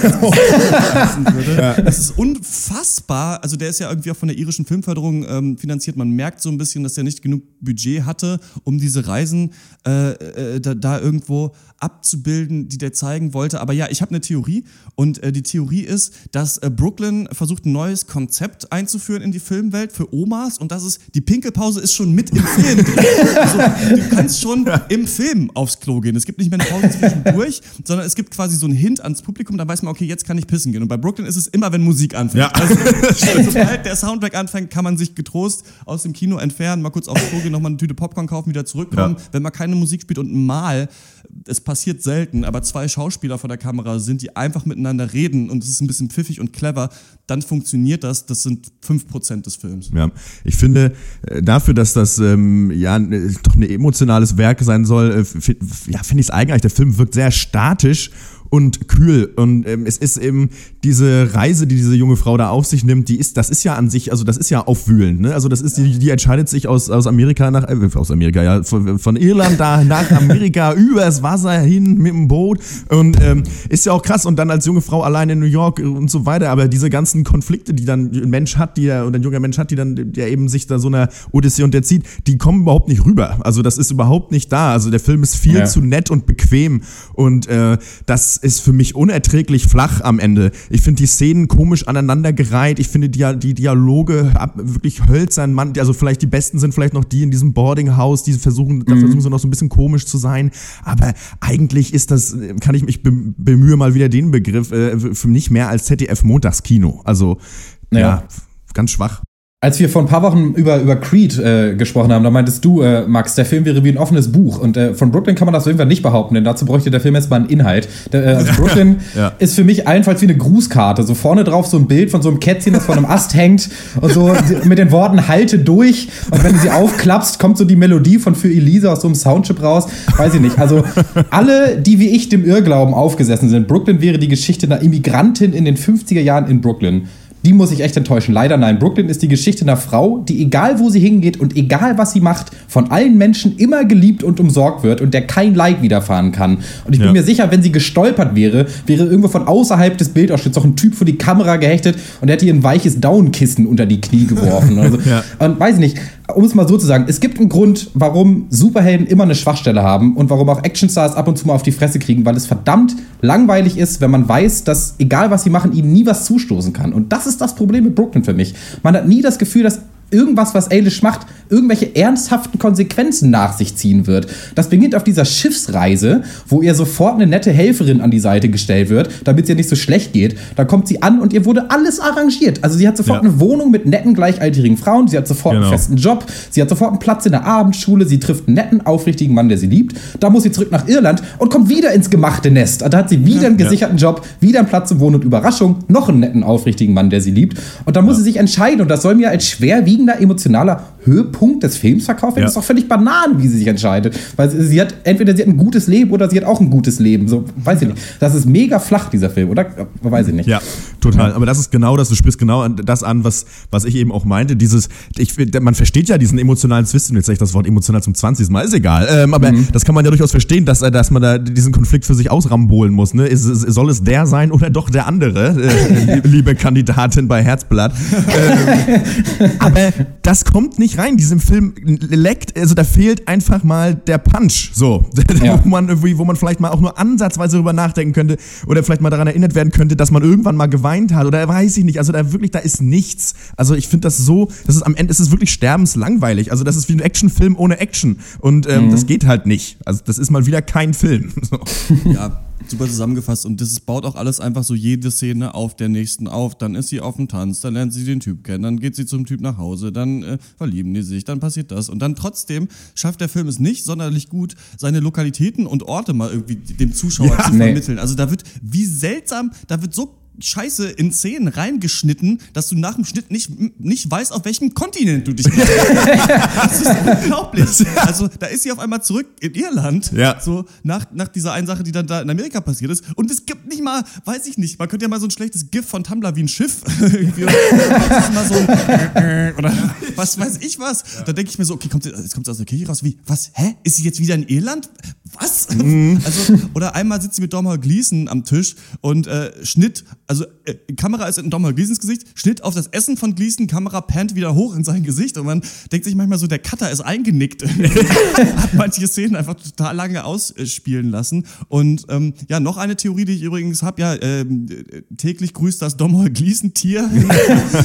würde. Ja. Das ist unfassbar. Also der ist ja irgendwie auch von der irischen Filmförderung ähm, finanziert. Man merkt so ein bisschen, dass er nicht genug Budget hatte, um diese Reisen äh, äh, da, da, irgendwo abzubilden, die der zeigen wollte. Aber ja, ich habe eine Theorie und äh, die Theorie ist, dass äh, Brooklyn versucht ein neues Konzept einzuführen in die Filmwelt für Omas und das ist, die Pinkelpause ist schon mit im Film also, du kannst schon im Film aufs Klo gehen. Es gibt nicht mehr eine Pause zwischendurch, sondern es gibt quasi so einen Hint ans Publikum, da weiß man, okay, jetzt kann ich pissen gehen. Und bei Brooklyn ist es immer, wenn Musik anfängt. Ja. Also, sobald der Soundtrack anfängt, kann man sich getrost aus dem Kino entfernen, mal kurz aufs Klo gehen, nochmal eine Tüte Popcorn kaufen, wieder zurückkommen. Ja. Wenn man keine Musik spielt und mal, es passiert selten, aber zwei Schauspieler vor der Kamera sind, die einfach miteinander reden und es ist ein bisschen pfiffig und clever, dann funktioniert das. Das sind 5% des Films. Ja, ich finde, äh, dafür, dass das ähm, ja doch ein emotionales Werk sein soll, äh, ja, finde ich es eigentlich. Der Film wirkt sehr statisch und kühl. Und ähm, es ist eben diese Reise, die diese junge Frau da auf sich nimmt, die ist, das ist ja an sich, also das ist ja aufwühlend. Ne? Also das ist, die, die entscheidet sich aus, aus Amerika nach, äh, aus Amerika, ja, von, von Irland da nach Amerika übers Wasser hin mit dem Boot. Und ähm, ist ja auch krass. Und dann als junge Frau allein in New York und so weiter. Aber diese ganzen Konflikte, die dann ein Mensch hat, die er, oder ein junger Mensch hat, die dann, der eben sich da so einer Odyssee unterzieht, die kommen überhaupt nicht rüber. Also das ist überhaupt nicht da. Also der Film ist viel ja. zu nett und bequem. Und äh, das ist für mich unerträglich flach am Ende. Ich finde die Szenen komisch aneinandergereiht. Ich finde die, die Dialoge wirklich hölzern. Man, also vielleicht die besten sind vielleicht noch die in diesem Boardinghaus, die versuchen, mhm. da versuchen sie noch so ein bisschen komisch zu sein. Aber eigentlich ist das, kann ich mich bemühen, mal wieder den Begriff, äh, für nicht mehr als ZDF-Montagskino. Also, ja, ja ganz schwach. Als wir vor ein paar Wochen über, über Creed äh, gesprochen haben, da meintest du, äh, Max, der Film wäre wie ein offenes Buch. Und äh, von Brooklyn kann man das auf jeden Fall nicht behaupten, denn dazu bräuchte der Film erstmal einen Inhalt. Der, äh, also Brooklyn ja. ist für mich allenfalls wie eine Grußkarte. So vorne drauf so ein Bild von so einem Kätzchen, das vor einem Ast hängt und so mit den Worten halte durch. Und wenn du sie aufklappst, kommt so die Melodie von Für Elisa aus so einem Soundchip raus. Weiß ich nicht. Also alle, die wie ich dem Irrglauben aufgesessen sind, Brooklyn wäre die Geschichte einer Immigrantin in den 50er Jahren in Brooklyn die muss ich echt enttäuschen. Leider nein. Brooklyn ist die Geschichte einer Frau, die egal wo sie hingeht und egal was sie macht, von allen Menschen immer geliebt und umsorgt wird und der kein Leid widerfahren kann. Und ich bin mir sicher, wenn sie gestolpert wäre, wäre irgendwo von außerhalb des Bildausschnitts auch ein Typ vor die Kamera gehechtet und er hätte ihr ein weiches Downkissen unter die Knie geworfen. Also, ja. Und weiß ich nicht, um es mal so zu sagen, es gibt einen Grund, warum Superhelden immer eine Schwachstelle haben und warum auch Actionstars ab und zu mal auf die Fresse kriegen, weil es verdammt langweilig ist, wenn man weiß, dass egal was sie machen, ihnen nie was zustoßen kann. Und das ist das Problem mit Brooklyn für mich. Man hat nie das Gefühl, dass irgendwas, was Eilish macht, irgendwelche ernsthaften Konsequenzen nach sich ziehen wird. Das beginnt auf dieser Schiffsreise, wo ihr sofort eine nette Helferin an die Seite gestellt wird, damit es ihr nicht so schlecht geht. Da kommt sie an und ihr wurde alles arrangiert. Also sie hat sofort Ja. eine Wohnung mit netten, gleichaltrigen Frauen, sie hat sofort Genau. einen festen Job, sie hat sofort einen Platz in der Abendschule, sie trifft einen netten, aufrichtigen Mann, der sie liebt. Da muss sie zurück nach Irland und kommt wieder ins gemachte Nest. Da hat sie wieder einen gesicherten Job, wieder einen Platz zum Wohnen und Überraschung, noch einen netten, aufrichtigen Mann, der sie liebt. Und da muss sie sich entscheiden und das soll mir als schwerwiegender emotionaler Höhepunkt des Films verkauft werden. Ja. Ist doch völlig Bananen, wie sie sich entscheidet. Weil sie, sie hat, entweder sie hat ein gutes Leben oder sie hat auch ein gutes Leben. So, weiß ich nicht. Das ist mega flach, dieser Film, oder? Weiß ich nicht. Ja, total. Aber das ist genau das, du sprichst genau an, das an, was, was ich eben auch meinte. Dieses, ich, man versteht ja diesen emotionalen Twist, und jetzt sage ich das Wort emotional zum 20. Mal, ist egal. Ähm, aber das kann man ja durchaus verstehen, dass, äh, dass man da diesen Konflikt für sich ausrambolen muss. Ne? Ist, soll es der sein oder doch der andere, äh, liebe Kandidatin bei Herzblatt? ähm, aber das kommt nicht rein. Diesem Film leckt, also da fehlt einfach mal der Punch. So, Ja. wo man irgendwie, wo man vielleicht mal auch nur ansatzweise drüber nachdenken könnte oder vielleicht mal daran erinnert werden könnte, dass man irgendwann mal geweint hat oder weiß ich nicht. Also da wirklich, da ist nichts. Also ich finde das so, das ist am Ende, ist es wirklich sterbenslangweilig. Also das ist wie ein Actionfilm ohne Action und ähm, das geht halt nicht. Also das ist mal wieder kein Film. So. Ja, super zusammengefasst. Und das baut auch alles einfach so jede Szene auf der nächsten auf. Dann ist sie auf dem Tanz, dann lernt sie den Typ kennen, dann geht sie zum Typ nach Hause, dann äh, verlieben die sich, dann passiert das. Und dann trotzdem schafft der Film es nicht sonderlich gut, seine Lokalitäten und Orte mal irgendwie dem Zuschauer Ja. zu Nee. vermitteln. Also da wird, wie seltsam, da wird so Scheiße in Szenen reingeschnitten, dass du nach dem Schnitt nicht, nicht weißt, auf welchem Kontinent du dich Das ist unglaublich. Also da ist sie auf einmal zurück in Irland, Ja. so nach, nach dieser einen Sache, die dann da in Amerika passiert ist. Und es gibt nicht mal, weiß ich nicht, man könnte ja mal so ein schlechtes GIF von Tumblr wie ein Schiff irgendwie mal so ein oder was weiß ich was. Da denke ich mir so, okay, kommt sie, jetzt kommt sie aus der Kirche raus, wie, was, hä? Ist sie jetzt wieder in Irland? Was? Also, oder einmal sitzt sie mit Domhnall Gleeson am Tisch und äh, Schnitt, also äh, Kamera ist in Domhnall Gleesons Gesicht, Schnitt auf das Essen von Gleeson, Kamera pannt wieder hoch in sein Gesicht und man denkt sich manchmal so, der Cutter ist eingenickt. Hat manche Szenen einfach total lange ausspielen lassen. Und ähm, ja, noch eine Theorie, die ich übrigens habe, ja, ähm, täglich grüßt das Domhnall Gleeson Tier.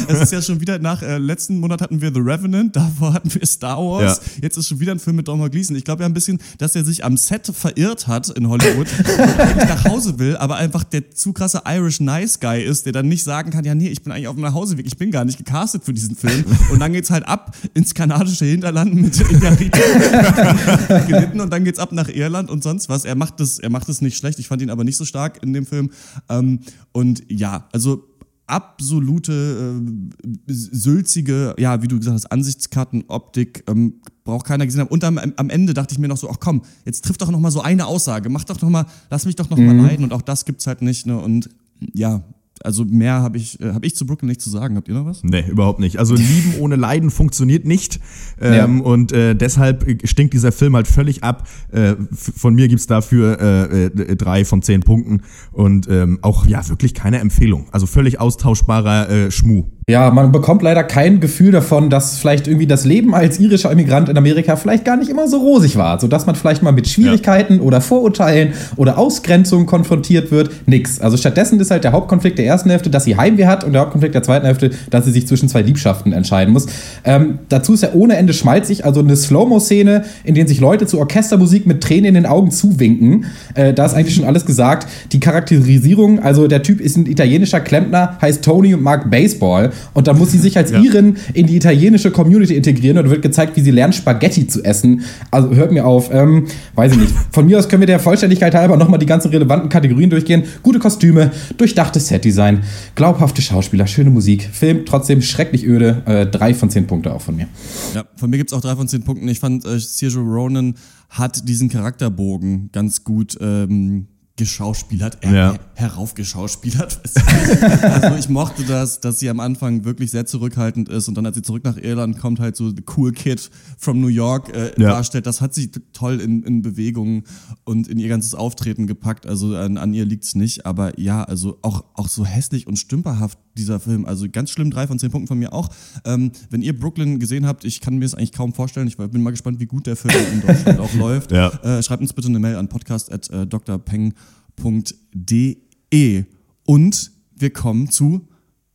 Es ist ja schon wieder nach äh, letzten Monat hatten wir The Revenant, davor hatten wir Star Wars. Jetzt ist schon wieder ein Film mit Domhnall Gleeson. Ich glaube ja ein bisschen, dass er sich am Set verirrt hat in Hollywood und eigentlich nach Hause will, aber einfach der zu krasse Irish Nice Guy ist, der dann nicht sagen kann, ja nee, ich bin eigentlich auf dem Nachhauseweg, ich bin gar nicht gecastet für diesen Film. Und dann geht's halt ab ins kanadische Hinterland mit Inarito gelitten und dann geht's ab nach Irland und sonst was. Er macht das, er macht das nicht schlecht. Ich fand ihn aber nicht so stark in dem Film. Ähm, und ja, also absolute äh, sülzige, ja, wie du gesagt hast, Ansichtskarten, Optik, ähm, braucht keiner gesehen haben. Und am, am Ende dachte ich mir noch so, ach komm, jetzt trifft doch noch mal so eine Aussage, mach doch noch mal, lass mich doch noch mal leiden. Und auch das gibt's halt nicht. Ne? Und ja, also mehr habe ich, äh, hab ich zu Brooklyn nicht zu sagen. Habt ihr noch was? Nee, überhaupt nicht. Also Lieben ohne Leiden funktioniert nicht. Ähm, Und äh, deshalb stinkt dieser Film halt völlig ab. Äh, von mir gibt's dafür äh, äh, drei von zehn Punkten. Und ähm, auch ja wirklich keine Empfehlung. Also völlig austauschbarer äh, Schmuh. Ja, man bekommt leider kein Gefühl davon, dass vielleicht irgendwie das Leben als irischer Immigrant in Amerika vielleicht gar nicht immer so rosig war. Sodass man vielleicht mal mit Schwierigkeiten oder Vorurteilen oder Ausgrenzungen konfrontiert wird. Nix. Also stattdessen ist halt der Hauptkonflikt der ersten Hälfte, dass sie Heimweh hat und der Hauptkonflikt der zweiten Hälfte, dass sie sich zwischen zwei Liebschaften entscheiden muss. Ähm, dazu ist er ohne Ende schmalzig, also eine Slow-Mo-Szene, in der sich Leute zu Orchestermusik mit Tränen in den Augen zuwinken. Äh, da ist eigentlich schon alles gesagt. Die Charakterisierung, also der Typ ist ein italienischer Klempner, heißt Tony und mag Baseball. Und dann muss sie sich als Irin in die italienische Community integrieren und wird gezeigt, wie sie lernt, Spaghetti zu essen. Also hört mir auf, ähm, weiß ich nicht. Von mir aus können wir der Vollständigkeit halber nochmal die ganzen relevanten Kategorien durchgehen. Gute Kostüme, durchdachtes Setdesign, glaubhafte Schauspieler, schöne Musik, Film trotzdem schrecklich öde. Äh, drei von zehn Punkte auch von mir. Ja, von mir gibt's auch drei von zehn Punkten. Ich fand, äh, Saoirse Ronan hat diesen Charakterbogen ganz gut ähm, geschauspielert, er, Ja. heraufgeschauspielert. also ich mochte das, dass sie am Anfang wirklich sehr zurückhaltend ist und dann, als sie zurück nach Irland kommt, halt so the cool kid from New York äh, Ja. darstellt. Das hat sie toll in, in Bewegung und in ihr ganzes Auftreten gepackt. Also an, an ihr liegt's nicht. Aber ja, also auch, auch so hässlich und stümperhaft dieser Film. Also ganz schlimm, drei von zehn Punkten von mir auch. Ähm, wenn ihr Brooklyn gesehen habt, ich kann mir es eigentlich kaum vorstellen. Ich bin mal gespannt, wie gut der Film in Deutschland auch läuft. Ja. Äh, schreibt uns bitte eine Mail an podcast.drpeng.de. Äh, Und wir kommen zu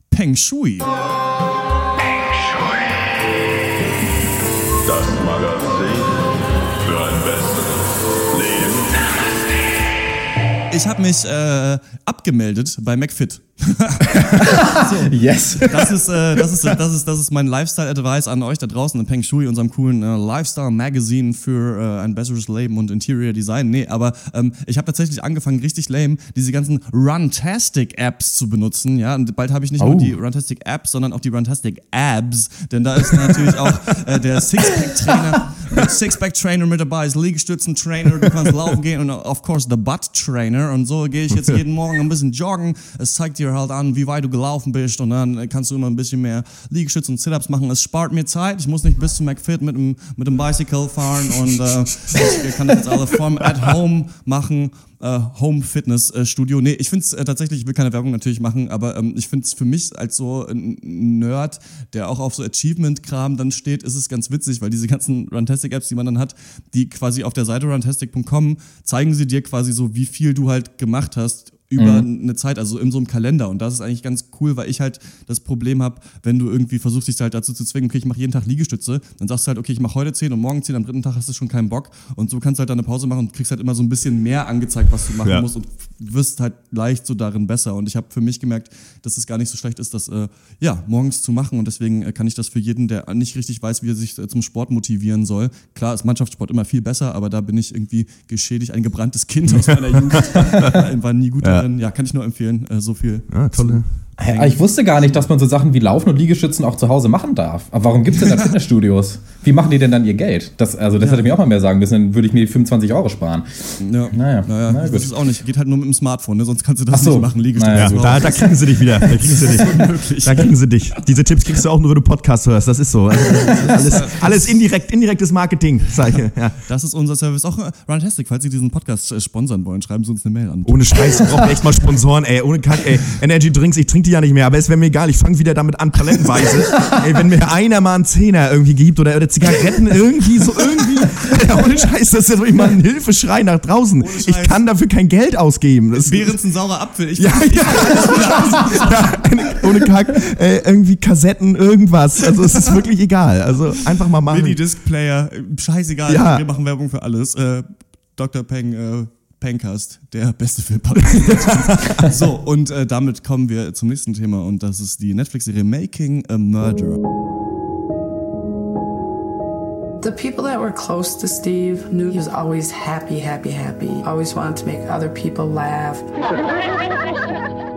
Peng Shui. Das Magazin für ein besseres Leben. Ich habe mich äh, abgemeldet bei McFit. Yes. Das ist, äh, das ist, das ist, das ist mein Lifestyle-Advice an euch da draußen in Peng Shui, unserem coolen äh, Lifestyle-Magazine für äh, ein besseres Leben und Interior Design. Nee, aber ähm, ich habe tatsächlich angefangen, richtig lame, diese ganzen Runtastic-Apps zu benutzen. Ja, und bald habe ich nicht Oh. nur die Runtastic-Apps, sondern auch die Runtastic-Abs. Denn da ist natürlich auch äh, der Sixpack-Trainer, Sixpack-Trainer mit dabei, ist Liegestützen-Trainer, du kannst laufen gehen und of course the Butt-Trainer. Und so gehe ich jetzt jeden Morgen ein bisschen joggen. Es zeigt dir halt an, wie weit du gelaufen bist und dann kannst du immer ein bisschen mehr Liegestütze und Sit-Ups machen. Es spart mir Zeit. Ich muss nicht bis zum McFit mit dem, mit dem Bicycle fahren und äh, ich kann das jetzt alle vom at home machen. Äh, Home Fitness äh, Studio. Nee, ich finde es äh, tatsächlich, ich will keine Werbung natürlich machen, aber ähm, ich finde es für mich als so ein Nerd, der auch auf so Achievement-Kram dann steht, ist es ganz witzig, weil diese ganzen Runtastic-Apps, die man dann hat, die quasi auf der Seite runtastic.com zeigen sie dir quasi so, wie viel du halt gemacht hast über eine Zeit, also in so einem Kalender. Und das ist eigentlich ganz cool, weil ich halt das Problem habe, wenn du irgendwie versuchst, dich halt dazu zu zwingen, okay, ich mache jeden Tag Liegestütze, dann sagst du halt, okay, ich mache heute 10 und morgen 10, am dritten Tag hast du schon keinen Bock. Und so kannst du halt dann eine Pause machen und kriegst halt immer so ein bisschen mehr angezeigt, was du machen Ja. musst und wirst halt leicht so darin besser. Und ich habe für mich gemerkt, dass es gar nicht so schlecht ist, das äh, ja, morgens zu machen. Und deswegen äh, kann ich das für jeden, der nicht richtig weiß, wie er sich äh, zum Sport motivieren soll. Klar ist Mannschaftssport immer viel besser, aber da bin ich irgendwie geschädigt, ein gebranntes Kind aus meiner Jugend. War nie gut Ja. Darin. Ja, kann ich nur empfehlen. Äh, so viel. Ja, tolle. Ja, Ich wusste gar nicht, dass man so Sachen wie Laufen und Liegestützen auch zu Hause machen darf. Aber warum gibt es denn da Fitnessstudios? Wie machen die denn dann ihr Geld? Das, also das hätte mir auch mal mehr sagen müssen, dann würde ich mir die 25 Euro sparen. Ja, Naja, naja, na das gut. ist auch nicht. Geht halt nur mit dem Smartphone, ne? sonst kannst du das so. nicht machen. Liegestütze. Naja, Ja, da, da kriegen sie dich wieder. Da kriegen sie dich. Da kriegen sie dich. Diese Tipps kriegst du auch nur, wenn du Podcast hörst. Das ist so. Also, das alles, alles indirekt, indirektes Marketing, sag ich. Ja. Das ist unser Service. Auch äh, Runtastic, falls Sie diesen Podcast äh, sponsern wollen, schreiben Sie uns eine Mail an. Ohne Scheiß, wir brauchen echt mal Sponsoren, ey. Ohne Kack, ey. Energy Drinks, ich trinke die ja nicht mehr, aber es wäre mir egal. Ich fange wieder damit an, palettenweise. ey, wenn mir einer mal einen Zehner irgendwie gibt oder, oder Zigaretten irgendwie so irgendwie. Ohne Scheiß, das ist ja wirklich mal ein Hilfeschrei nach draußen. Ich kann dafür kein Geld ausgeben. Das, Während es ein saurer Apfel. Ich ja, ja, ja, ohne Kack, äh, irgendwie Kassetten, irgendwas. Also es ist wirklich egal. Also einfach mal machen. Mini-Disc-Player, äh, scheißegal, Ja. wir machen Werbung für alles. Äh, Dr. Peng, äh, Pengcast, der beste Film-Podcast. so, und äh, damit kommen wir zum nächsten Thema und das ist die Netflix-Serie Making a Murderer. The people that were close to Steve knew he was always happy, happy, happy. Always wanted to make other people laugh.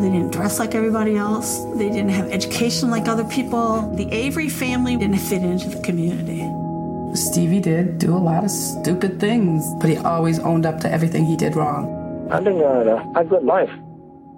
They didn't dress like everybody else. They didn't have education like other people. The Avery family didn't fit into the community. Stevie did do a lot of stupid things, but he always owned up to everything he did wrong. I think I had a, a good life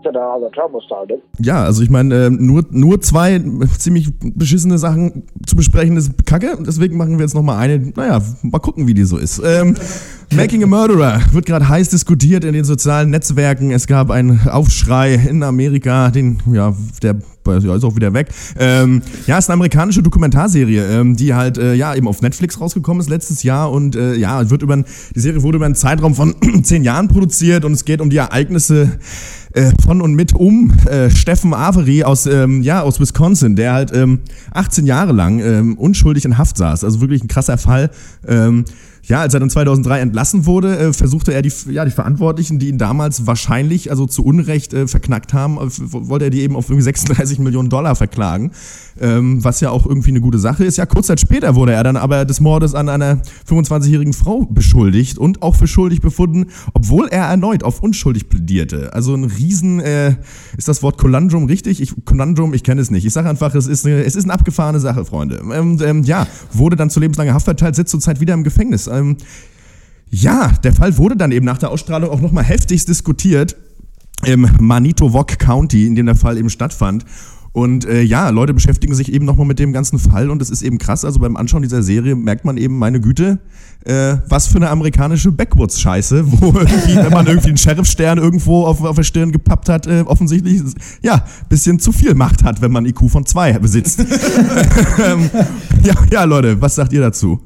till all the trouble started. Ja, also ich meine, äh, nur, nur zwei ziemlich beschissene Sachen zu besprechen ist kacke. Deswegen machen wir jetzt nochmal eine, naja, mal gucken, wie die so ist. Ähm, Making a Murderer wird gerade heiß diskutiert in den sozialen Netzwerken. Es gab einen Aufschrei in Amerika, den, ja, der ja, ist auch wieder weg. Ähm, ja, ist eine amerikanische Dokumentarserie, ähm, die halt äh, ja eben auf Netflix rausgekommen ist letztes Jahr und äh, ja, wird über die Serie wurde über einen Zeitraum von zehn Jahren produziert und es geht um die Ereignisse äh, von und mit um äh, Steffen Avery aus ähm, ja aus Wisconsin, der halt ähm, 18 Jahre lang ähm, unschuldig in Haft saß, also wirklich ein krasser Fall. Ja, als er dann 2003 entlassen wurde, äh, versuchte er die, ja, die Verantwortlichen, die ihn damals wahrscheinlich, also zu Unrecht äh, verknackt haben, äh, wollte er die eben auf irgendwie 36 Millionen Dollar verklagen, ähm, was ja auch irgendwie eine gute Sache ist. Ja, kurz Zeit später wurde er dann aber des Mordes an einer 25-jährigen Frau beschuldigt und auch für schuldig befunden, obwohl er erneut auf unschuldig plädierte. Also ein riesen, äh, ist das Wort Conundrum richtig? Ich, Conundrum, ich kenne es nicht. Ich sage einfach, es ist, eine, es ist eine abgefahrene Sache, Freunde. Und ähm, ja, wurde dann zu lebenslanger Haft verteilt, sitzt zurzeit wieder im Gefängnis. Ähm, ja, der Fall wurde dann eben nach der Ausstrahlung auch nochmal heftigst diskutiert im Manitowoc County, in dem der Fall eben stattfand. Und äh, ja, Leute beschäftigen sich eben nochmal mit dem ganzen Fall und es ist eben krass. Also beim Anschauen dieser Serie merkt man eben, meine Güte, äh, was für eine amerikanische Backwoods-Scheiße, wo irgendwie, wenn man irgendwie einen Sheriffstern irgendwo auf, auf der Stirn gepappt hat, äh, offensichtlich, ja, bisschen zu viel Macht hat, wenn man IQ von zwei besitzt. ähm, ja, ja, Leute, was sagt ihr dazu?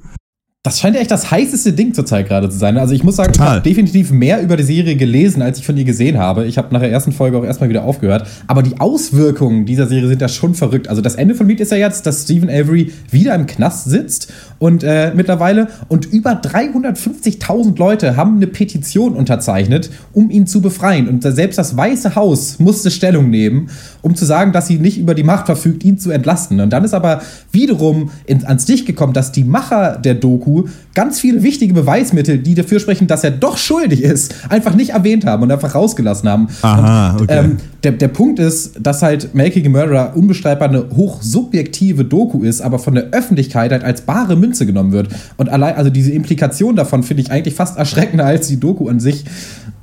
Das scheint ja echt das heißeste Ding zurzeit gerade zu sein. Also ich muss sagen, Total. ich habe definitiv mehr über die Serie gelesen, als ich von ihr gesehen habe. Ich habe nach der ersten Folge auch erstmal wieder aufgehört. Aber die Auswirkungen dieser Serie sind ja schon verrückt. Also das Ende von Lied ist ja jetzt, dass Stephen Avery wieder im Knast sitzt und äh, mittlerweile und über 350.000 Leute haben eine Petition unterzeichnet, um ihn zu befreien. Und selbst das Weiße Haus musste Stellung nehmen, um zu sagen, dass sie nicht über die Macht verfügt, ihn zu entlasten. Und dann ist aber wiederum in, ans Licht gekommen, dass die Macher der Doku ganz viele wichtige Beweismittel, die dafür sprechen, dass er doch schuldig ist, einfach nicht erwähnt haben und einfach rausgelassen haben. Aha, und, okay. ähm, der, der Punkt ist, dass halt Making a Murderer unbestreitbar eine hochsubjektive Doku ist, aber von der Öffentlichkeit halt als bare Münze genommen wird. Und allein, also diese Implikation davon finde ich eigentlich fast erschreckender als die Doku an sich.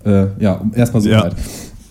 Äh, ja, um erstmal so Ja. weit.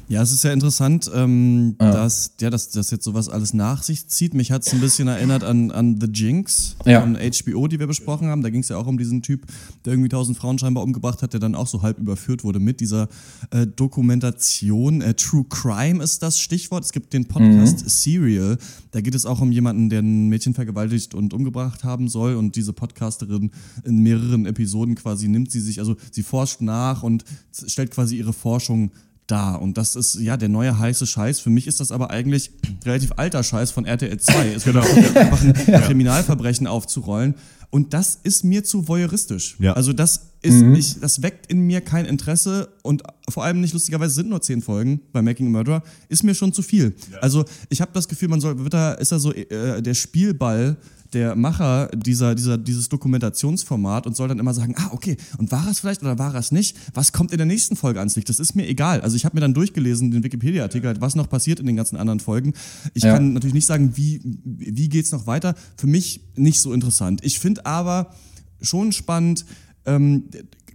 Ja, es ist ja interessant, ähm, dass, ja, dass, dass jetzt sowas alles nach sich zieht. Mich hat es ein bisschen erinnert an, an The Jinx Ja. von HBO, die wir besprochen haben. Da ging es ja auch um diesen Typ, der irgendwie tausend Frauen scheinbar umgebracht hat, der dann auch so halb überführt wurde mit dieser äh, Dokumentation. Äh, True Crime ist das Stichwort. Es gibt den Podcast Serial. Da geht es auch um jemanden, der ein Mädchen vergewaltigt und umgebracht haben soll. Und diese Podcasterin in mehreren Episoden quasi nimmt sie sich, also sie forscht nach und stellt quasi ihre Forschung da. Und das ist ja der neue heiße Scheiß. Für mich ist das aber eigentlich relativ alter Scheiß von RTL 2. Es Genau. einfach ein Kriminalverbrechen aufzurollen. Und das ist mir zu voyeuristisch. Ja. Also das ist, ich, das weckt in mir kein Interesse und vor allem nicht lustigerweise sind nur zehn Folgen bei Making a Murderer, ist mir schon zu viel. Also ich habe das Gefühl, man soll, wird da, ist da so äh, der Spielball der Macher dieser, dieser, dieses Dokumentationsformat und soll dann immer sagen, ah, okay, und war es vielleicht oder war es nicht? Was kommt in der nächsten Folge ans Licht? Das ist mir egal. Also ich habe mir dann durchgelesen, den Wikipedia-Artikel, halt, was noch passiert in den ganzen anderen Folgen. Ich Ja. kann natürlich nicht sagen, wie, wie geht's noch weiter. Für mich nicht so interessant. Ich finde aber schon spannend, ähm,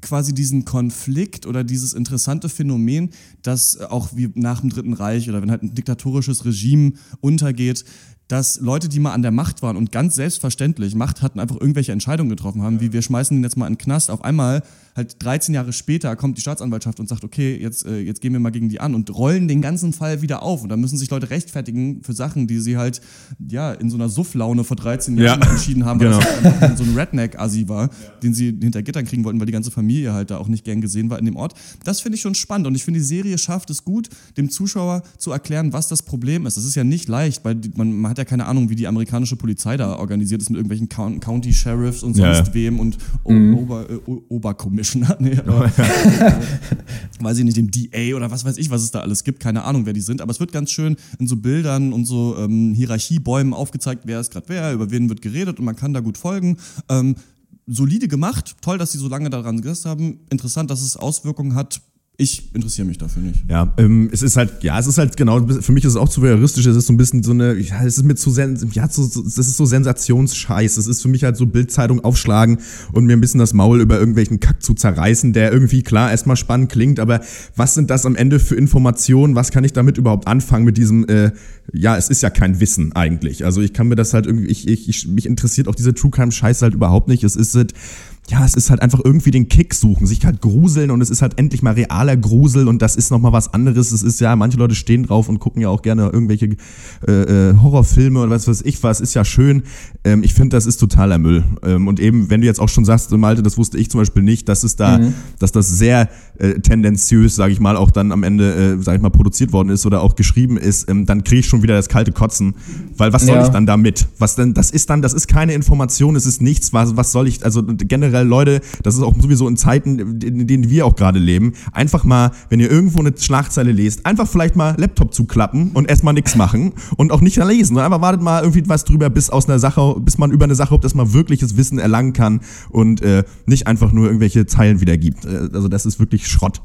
quasi diesen Konflikt oder dieses interessante Phänomen, dass auch wie nach dem Dritten Reich oder wenn halt ein diktatorisches Regime untergeht, dass Leute, die mal an der Macht waren und ganz selbstverständlich Macht hatten, einfach irgendwelche Entscheidungen getroffen haben, wie wir schmeißen ihn jetzt mal in den Knast, auf einmal halt 13 Jahre später kommt die Staatsanwaltschaft und sagt, okay, jetzt, äh, jetzt gehen wir mal gegen die an und rollen den ganzen Fall wieder auf und dann müssen sich Leute rechtfertigen für Sachen, die sie halt ja in so einer Sufflaune vor 13 Jahren Ja, entschieden haben, weil genau. das so ein Redneck-Assi war, den sie hinter Gittern kriegen wollten, weil die ganze Familie halt da auch nicht gern gesehen war in dem Ort. Das finde ich schon spannend und ich finde, die Serie schafft es gut, dem Zuschauer zu erklären, was das Problem ist. Das ist ja nicht leicht, weil man, man hat ja keine Ahnung, wie die amerikanische Polizei da organisiert ist mit irgendwelchen Coun- County Sheriffs und Ja, sonst ja. wem und o Ober, äh, Obercommissioner. Nee, Oh, aber, weiß ich nicht, dem DA oder was weiß ich, was es da alles gibt. Keine Ahnung, wer die sind. Aber es wird ganz schön in so Bildern und so ähm, Hierarchiebäumen aufgezeigt, wer ist gerade wer, über wen wird geredet und man kann da gut folgen. Ähm, solide gemacht. Toll, dass sie so lange daran gesessen haben. Interessant, dass es Auswirkungen hat. Ich interessiere mich dafür nicht. Ja, ähm, es ist halt, ja, es ist halt genau, für mich ist es auch zu realistisch, es ist so ein bisschen so eine, ja, es ist mir zu, ja, so, so, das ist so Sensationsscheiß. Es ist für mich halt so Bildzeitung aufschlagen und mir ein bisschen das Maul über irgendwelchen Kack zu zerreißen, der irgendwie klar erstmal spannend klingt, aber was sind das am Ende für Informationen? Was kann ich damit überhaupt anfangen mit diesem, äh, ja, es ist ja kein Wissen eigentlich. Also ich kann mir das halt irgendwie, ich, ich, ich mich interessiert auch diese True Crime Scheiße halt überhaupt nicht. Es ist halt, ja, es ist halt einfach irgendwie den Kick suchen, sich halt gruseln und es ist halt endlich mal realer Grusel und das ist nochmal was anderes. Es ist ja, manche Leute stehen drauf und gucken ja auch gerne irgendwelche äh, äh, Horrorfilme oder was weiß ich was, ist ja schön. Ähm, ich finde, das ist totaler Müll. Ähm, und eben, wenn du jetzt auch schon sagst, Malte, das wusste ich zum Beispiel nicht, dass es da, dass das sehr äh, tendenziös, sage ich mal, auch dann am Ende, äh, sage ich mal, produziert worden ist oder auch geschrieben ist, ähm, dann kriege ich schon wieder das kalte Kotzen. Weil was soll Ja. ich dann damit? Was denn, das ist dann, das ist keine Information, es ist nichts, was, was soll ich, also generell Leute, das ist auch sowieso in Zeiten, in denen wir auch gerade leben, einfach mal, wenn ihr irgendwo eine Schlagzeile lest, einfach vielleicht mal Laptop zuklappen und erstmal nichts machen und auch nicht lesen, sondern einfach wartet mal irgendwie was drüber, bis aus einer Sache, bis man über eine Sache, ob das mal wirkliches Wissen erlangen kann und äh, nicht einfach nur irgendwelche Zeilen wiedergibt. Äh, also das ist wirklich Schrott.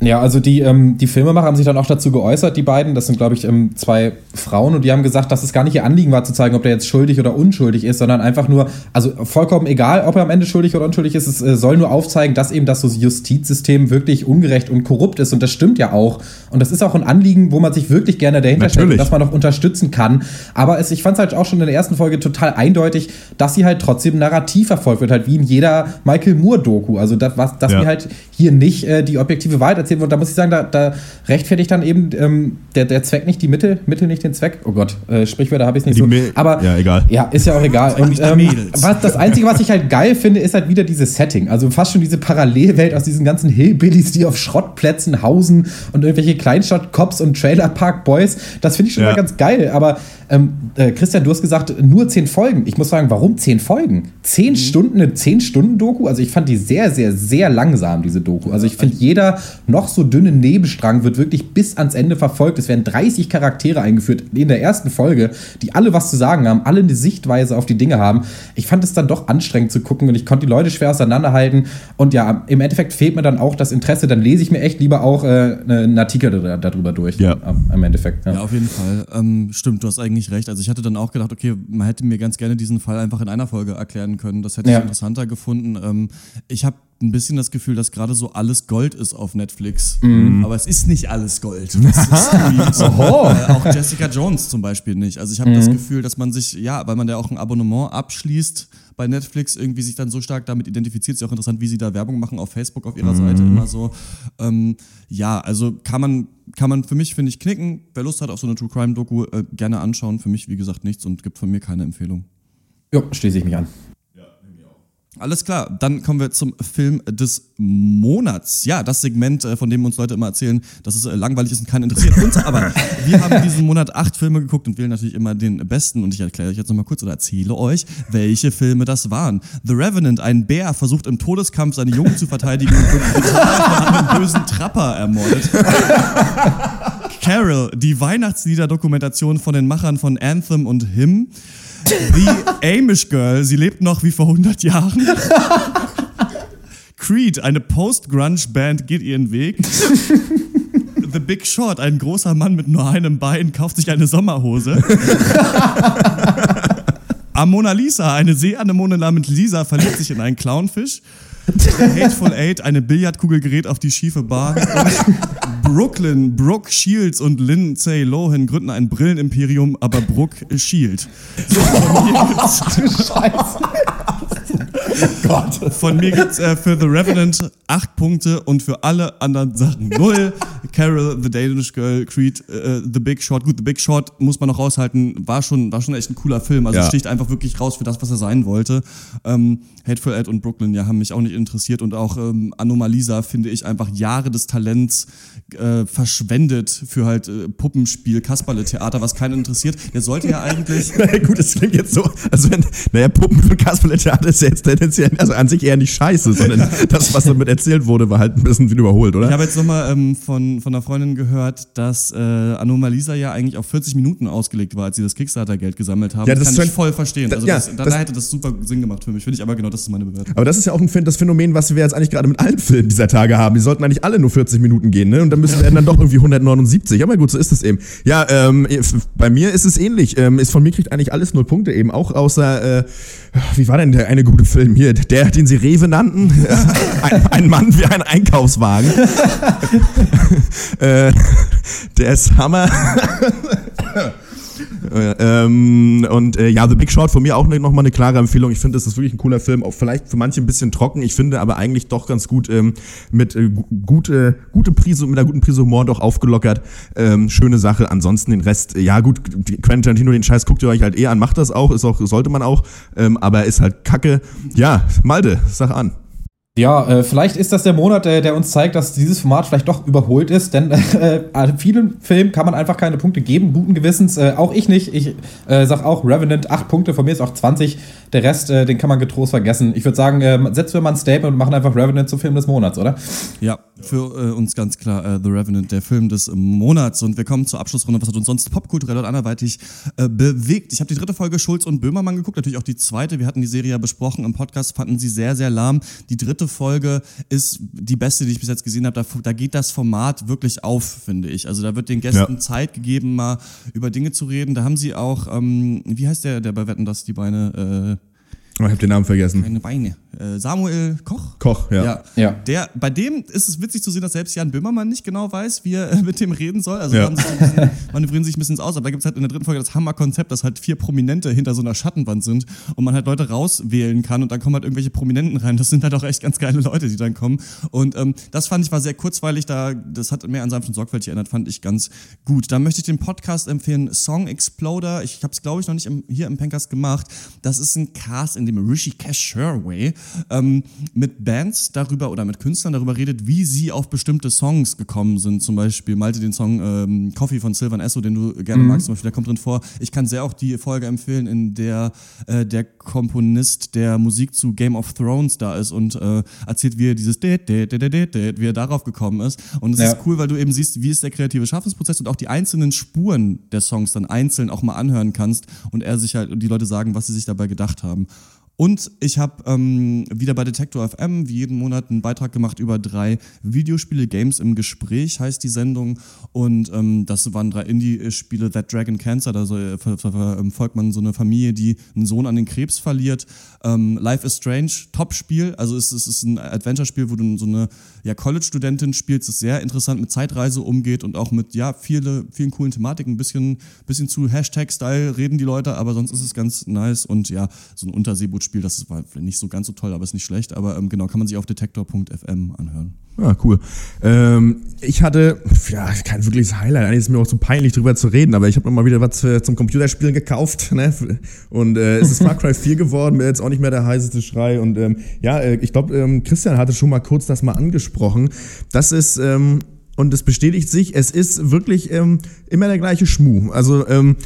Ja, also die, ähm, die Filmemacher haben sich dann auch dazu geäußert, die beiden. Das sind, glaube ich, ähm, zwei Frauen und die haben gesagt, dass es gar nicht ihr Anliegen war, zu zeigen, ob der jetzt schuldig oder unschuldig ist, sondern einfach nur, also vollkommen egal, ob er am Ende schuldig oder unschuldig ist, es äh, soll nur aufzeigen, dass eben das Justizsystem wirklich ungerecht und korrupt ist und das stimmt ja auch. Und das ist auch ein Anliegen, wo man sich wirklich gerne dahinter stellt und Natürlich. dass man auch unterstützen kann. Aber es, ich fand es halt auch schon in der ersten Folge total eindeutig, dass sie halt trotzdem narrativ verfolgt wird, halt wie in jeder Michael Moore-Doku. Also, das, was, dass Ja. wir halt hier nicht äh, die objektive Wahrheit erzählen. Und da muss ich sagen, da, da rechtfertigt dann eben ähm, der, der Zweck nicht die Mittel, Mittel nicht den Zweck. Oh Gott, äh, Sprichwörter habe ich nicht Die so. Mi- Aber Ja, egal. ja, ist ja auch egal. Und ähm, was, das Einzige, was ich halt geil finde, ist halt wieder dieses Setting. Also fast schon diese Parallelwelt aus diesen ganzen Hillbillies, die auf Schrottplätzen hausen und irgendwelche Kleinstadt-Cops und Trailer-Park-Boys. Das finde ich schon Ja. mal ganz geil. Aber ähm, äh, Christian, du hast gesagt, nur zehn Folgen. Ich muss fragen, warum zehn Folgen? Zehn Mhm. Stunden, eine zehn Stunden Doku? Also ich fand die sehr, sehr, sehr langsam, diese Doku. Also ich finde, jeder noch so dünne Nebenstrang wird wirklich bis ans Ende verfolgt. Es werden 30 Charaktere eingeführt in der ersten Folge, die alle was zu sagen haben, alle eine Sichtweise auf die Dinge haben. Ich fand es dann doch anstrengend zu gucken und ich konnte die Leute schwer auseinanderhalten. Und ja, im Endeffekt fehlt mir dann auch das Interesse. Dann lese ich mir echt lieber auch äh, einen Artikel da- darüber durch. Ja. Am Endeffekt. Ja. Ja, auf jeden Fall. Ähm, stimmt, du hast eigentlich recht. Also ich hatte dann auch gedacht, okay, man hätte mir ganz gerne diesen Fall einfach in einer Folge erklären können. Das hätte Ja. ich interessanter gefunden. Ähm, ich habe ein bisschen das Gefühl, dass gerade so alles Gold ist auf Netflix. Aber es ist nicht alles Gold. Oho. äh, auch Jessica Jones zum Beispiel nicht. Also ich habe das Gefühl, dass man sich, ja, weil man ja auch ein Abonnement abschließt bei Netflix, irgendwie sich dann so stark damit identifiziert. Ist ja auch interessant, wie sie da Werbung machen auf Facebook, auf ihrer Seite immer so. Ähm, ja, also kann man, kann man für mich, finde ich, knicken. Wer Lust hat auf so eine True Crime Doku, äh, gerne anschauen. Für mich, wie gesagt, nichts und gibt von mir keine Empfehlung. Jo, schließe ich mich an. Alles klar, dann kommen wir zum Film des Monats. Ja, das Segment, äh, von dem uns Leute immer erzählen, dass es äh, langweilig ist und keinen interessiert. Uns aber, wir haben diesen Monat acht Filme geguckt und wählen natürlich immer den besten. Und ich erkläre euch jetzt nochmal kurz oder erzähle euch, welche Filme das waren. The Revenant, ein Bär, versucht im Todeskampf seine Jungen zu verteidigen und wird von einem bösen Trapper ermordet. Carol, die Weihnachtslieder-Dokumentation von den Machern von Anthem und Him. The Amish Girl, sie lebt noch wie vor 100 Jahren. Creed, eine Post-Grunge-Band, geht ihren Weg. The Big Short, ein großer Mann mit nur einem Bein, kauft sich eine Sommerhose. Am Mona Lisa, eine Seeanemone namens Lisa verliebt sich in einen Clownfisch. Hateful Eight, eine Billardkugel gerät auf die schiefe. Und Brooklyn, Brooke Shields und Lindsay Lohan gründen ein Brillenimperium, aber Brooke Shield. So, gibt's, Gott. von mir gibt's äh, für The Revenant acht Punkte und für alle anderen Sachen null. Carol, The Danish Girl, Creed, äh, The Big Short. Gut, The Big Short muss man noch raushalten, war schon, war schon echt ein cooler Film. Also Ja. sticht einfach wirklich raus für das, was er sein wollte. Ähm, Hateful Eight und Brooklyn, ja, haben mich auch nicht interessiert und auch ähm, Anomalisa finde ich einfach Jahre des Talents äh, verschwendet für halt äh, Puppenspiel, Kasperle-Theater, was keinen interessiert. Der sollte ja eigentlich Naja, gut, das klingt jetzt so, also wenn, naja, Puppen für Kasperle-Theater ist ja jetzt tendenziell, also an sich eher nicht scheiße, sondern das, was damit erzählt wurde, war halt ein bisschen überholt, Ich oder? habe jetzt nochmal ähm, von, von einer Freundin gehört, dass äh, Anomalisa ja eigentlich auf 40 Minuten ausgelegt war, als sie das Kickstarter-Geld gesammelt haben. Ja, das kann ich voll verstehen. Da- Also ja, das, da, das- da hätte das super Sinn gemacht für mich. Finde ich aber genau, das ist meine Bewertung. Aber das ist ja auch ein, das Phänomen, was wir jetzt eigentlich gerade mit allen Filmen dieser Tage haben. Die sollten eigentlich alle nur 40 Minuten gehen, ne? Und dann müssen werden dann doch irgendwie 179. Aber gut, so ist es eben. Ja, ähm, bei mir ist es ähnlich. Ähm, ist von mir kriegt eigentlich alles null Punkte eben. Auch außer, äh, wie war denn der eine gute Film hier? Der, den sie Rewe nannten? ein, ein Mann wie ein Einkaufswagen. äh, der ist Hammer. Äh, ähm, und äh, ja, The Big Short von mir auch ne, nochmal eine klare Empfehlung. Ich finde, das ist wirklich ein cooler Film. Auch vielleicht für manche ein bisschen trocken. Ich finde aber eigentlich doch ganz gut ähm, mit äh, gu- gute, gute Prise, mit einer guten Prise Humor doch aufgelockert. Ähm, schöne Sache. Ansonsten den Rest, äh, ja gut, Quentin Tarantino, den Scheiß guckt ihr euch halt eh an, macht das auch, ist auch, sollte man auch, ähm, aber ist halt Kacke. Ja, Malde, sag an. Ja, äh, vielleicht ist das der Monat, äh, der uns zeigt, dass dieses Format vielleicht doch überholt ist, denn äh, vielen Filmen kann man einfach keine Punkte geben, guten Gewissens. Äh, auch ich nicht. Ich äh, sag auch Revenant, 8 Punkte, von mir ist auch 20. Der Rest, äh, den kann man getrost vergessen. Ich würde sagen, äh, setzen wir mal ein Statement und machen einfach Revenant zum Film des Monats, oder? Ja, für äh, uns ganz klar äh, The Revenant, der Film des Monats. Und wir kommen zur Abschlussrunde. Was hat uns sonst popkulturell und anderweitig äh, bewegt? Ich habe die dritte Folge Schulz und Böhmermann geguckt, natürlich auch die zweite. Wir hatten die Serie ja besprochen im Podcast, fanden sie sehr, sehr lahm. Die dritte Folge ist die beste, die ich bis jetzt gesehen habe. Da, da geht das Format wirklich auf, finde ich. Also da wird den Gästen Ja. Zeit gegeben, mal über Dinge zu reden. Da haben sie auch, ähm, wie heißt der, der bei Wetten, dass die Beine, äh, Oh, ich habe den Namen vergessen. keine Beine. Äh, Samuel Koch? Koch, ja. Ja. Der, bei dem ist es witzig zu sehen, dass selbst Jan Böhmermann nicht genau weiß, wie er äh, mit dem reden soll. Also Ja. ein bisschen, manövrieren sich ein bisschen aus. Aber da gibt es halt in der dritten Folge das Hammerkonzept, dass halt vier Prominente hinter so einer Schattenwand sind und man halt Leute rauswählen kann und dann kommen halt irgendwelche Prominenten rein. Das sind halt auch echt ganz geile Leute, die dann kommen. Und ähm, das fand ich war sehr kurzweilig. Da, das hat mehr an sanft und sorgfältig erinnert, fand ich ganz gut. Da möchte ich den Podcast empfehlen, Song Exploder. Ich habe es, glaube ich, noch nicht im, hier im Pencast gemacht. Das ist ein Cast, in in dem Rishi Sherway ähm, mit Bands darüber oder mit Künstlern darüber redet, wie sie auf bestimmte Songs gekommen sind. Zum Beispiel Malte den Song ähm, Coffee von Sylvan Esso, den du gerne Mhm. magst, zum Beispiel, der kommt drin vor. Ich kann sehr auch die Folge empfehlen, in der äh, der Komponist der Musik zu Game of Thrones da ist und äh, erzählt, wie er dieses Det, Det, Det, Det, Det, wie er darauf gekommen ist. Und es Ja. ist cool, weil du eben siehst, wie ist der kreative Schaffensprozess und auch die einzelnen Spuren der Songs dann einzeln auch mal anhören kannst und er sich halt und die Leute sagen, was sie sich dabei gedacht haben. Und ich habe ähm, wieder bei Detektor FM wie jeden Monat einen Beitrag gemacht über drei Videospiele, Games im Gespräch heißt die Sendung. Und ähm, das waren drei Indie-Spiele, That Dragon Cancer, da äh, ähm, folgt man so eine Familie, die einen Sohn an den Krebs verliert. Ähm, Life is Strange, Top-Spiel. Also es, es ist ein Adventure-Spiel, wo du so eine ja, College-Studentin spielst, das sehr interessant mit Zeitreise umgeht und auch mit ja, viele, vielen coolen Thematiken. Ein bisschen, bisschen zu Hashtag-Style reden die Leute, aber sonst ist es ganz nice. Und ja, so ein Unterseebootspiel, das ist, war nicht so ganz so toll, aber ist nicht schlecht. Aber ähm, genau, kann man sich auf detektor.fm anhören. Ja, cool. Ähm, ich hatte, ja, kein wirkliches Highlight. Eigentlich ist mir auch zu peinlich, drüber zu reden, aber ich habe noch mal wieder was äh, zum Computerspielen gekauft. Ne? Und äh, es ist Far Cry 4 geworden, jetzt auch nicht mehr der heißeste Schrei. Und ähm, ja, äh, ich glaube, ähm, Christian hatte schon mal kurz das mal angesprochen. Das ist, ähm, und es bestätigt sich, es ist wirklich ähm, immer der gleiche Schmuh. Also, ähm,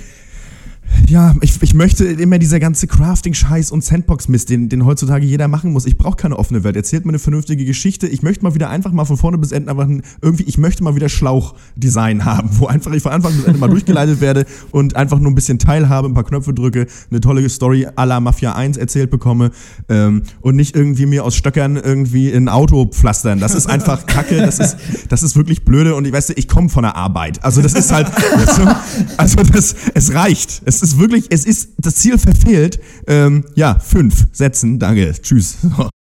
ja, ich, ich möchte immer dieser ganze Crafting-Scheiß und Sandbox-Mist, den, den heutzutage jeder machen muss. Ich brauche keine offene Welt. Erzählt mir eine vernünftige Geschichte. Ich möchte mal wieder einfach mal von vorne bis Ende einfach ein, irgendwie, ich möchte mal wieder Schlauchdesign haben, wo einfach ich von Anfang bis Ende mal durchgeleitet werde und einfach nur ein bisschen teilhabe, ein paar Knöpfe drücke, eine tolle Story à la Mafia 1 erzählt bekomme ähm, und nicht irgendwie mir aus Stöckern irgendwie ein Auto pflastern. Das ist einfach Kacke, das ist, das ist wirklich blöde und ich weiß, ich komme von der Arbeit. Also das ist halt, du, also das, es reicht. Es ist wirklich, es ist das Ziel verfehlt. Ähm, ja, fünf Sätzen, danke, tschüss.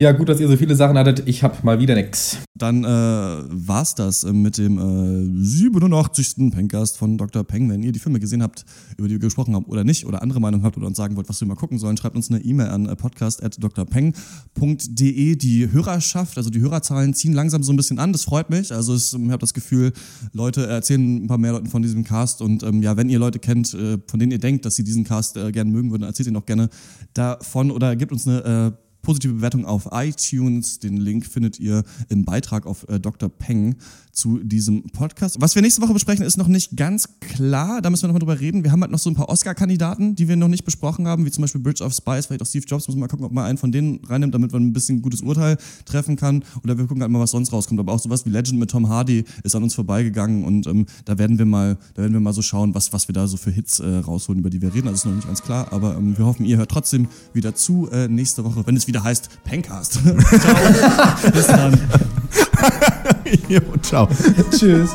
Ja, gut, dass ihr so viele Sachen hattet. Ich hab mal wieder nix. Dann äh, war's das äh, mit dem äh, 87. Pencast von Dr. Peng. Wenn ihr die Filme gesehen habt, über die wir gesprochen haben oder nicht, oder andere Meinung habt oder uns sagen wollt, was wir mal gucken sollen, schreibt uns eine E-Mail an äh, podcast.drpeng.de. Die Hörerschaft, also die Hörerzahlen ziehen langsam so ein bisschen an. Das freut mich. Also ich habe das Gefühl, Leute erzählen ein paar mehr Leuten von diesem Cast. Und ähm, ja, wenn ihr Leute kennt, äh, von denen ihr denkt, dass sie diesen Cast äh, gerne mögen würden, erzählt ihnen auch gerne davon oder gebt uns eine äh, positive Bewertung auf iTunes. Den Link findet ihr im Beitrag auf äh, Dr. Peng zu diesem Podcast. Was wir nächste Woche besprechen, ist noch nicht ganz klar. Da müssen wir nochmal drüber reden. Wir haben halt noch so ein paar Oscar-Kandidaten, die wir noch nicht besprochen haben, wie zum Beispiel Bridge of Spies, vielleicht auch Steve Jobs. Müssen wir mal gucken, ob man einen von denen reinnimmt, damit man ein bisschen ein gutes Urteil treffen kann. Oder wir gucken halt mal, was sonst rauskommt. Aber auch sowas wie Legend mit Tom Hardy ist an uns vorbeigegangen und ähm, da werden wir mal, da werden wir mal so schauen, was, was wir da so für Hits äh, rausholen, über die wir reden. Also ist noch nicht ganz klar, aber ähm, wir hoffen, ihr hört trotzdem wieder zu äh, nächste Woche, wenn es wieder heißt Pencast. Ciao. Bis dann. jo, ciao. Tschüss.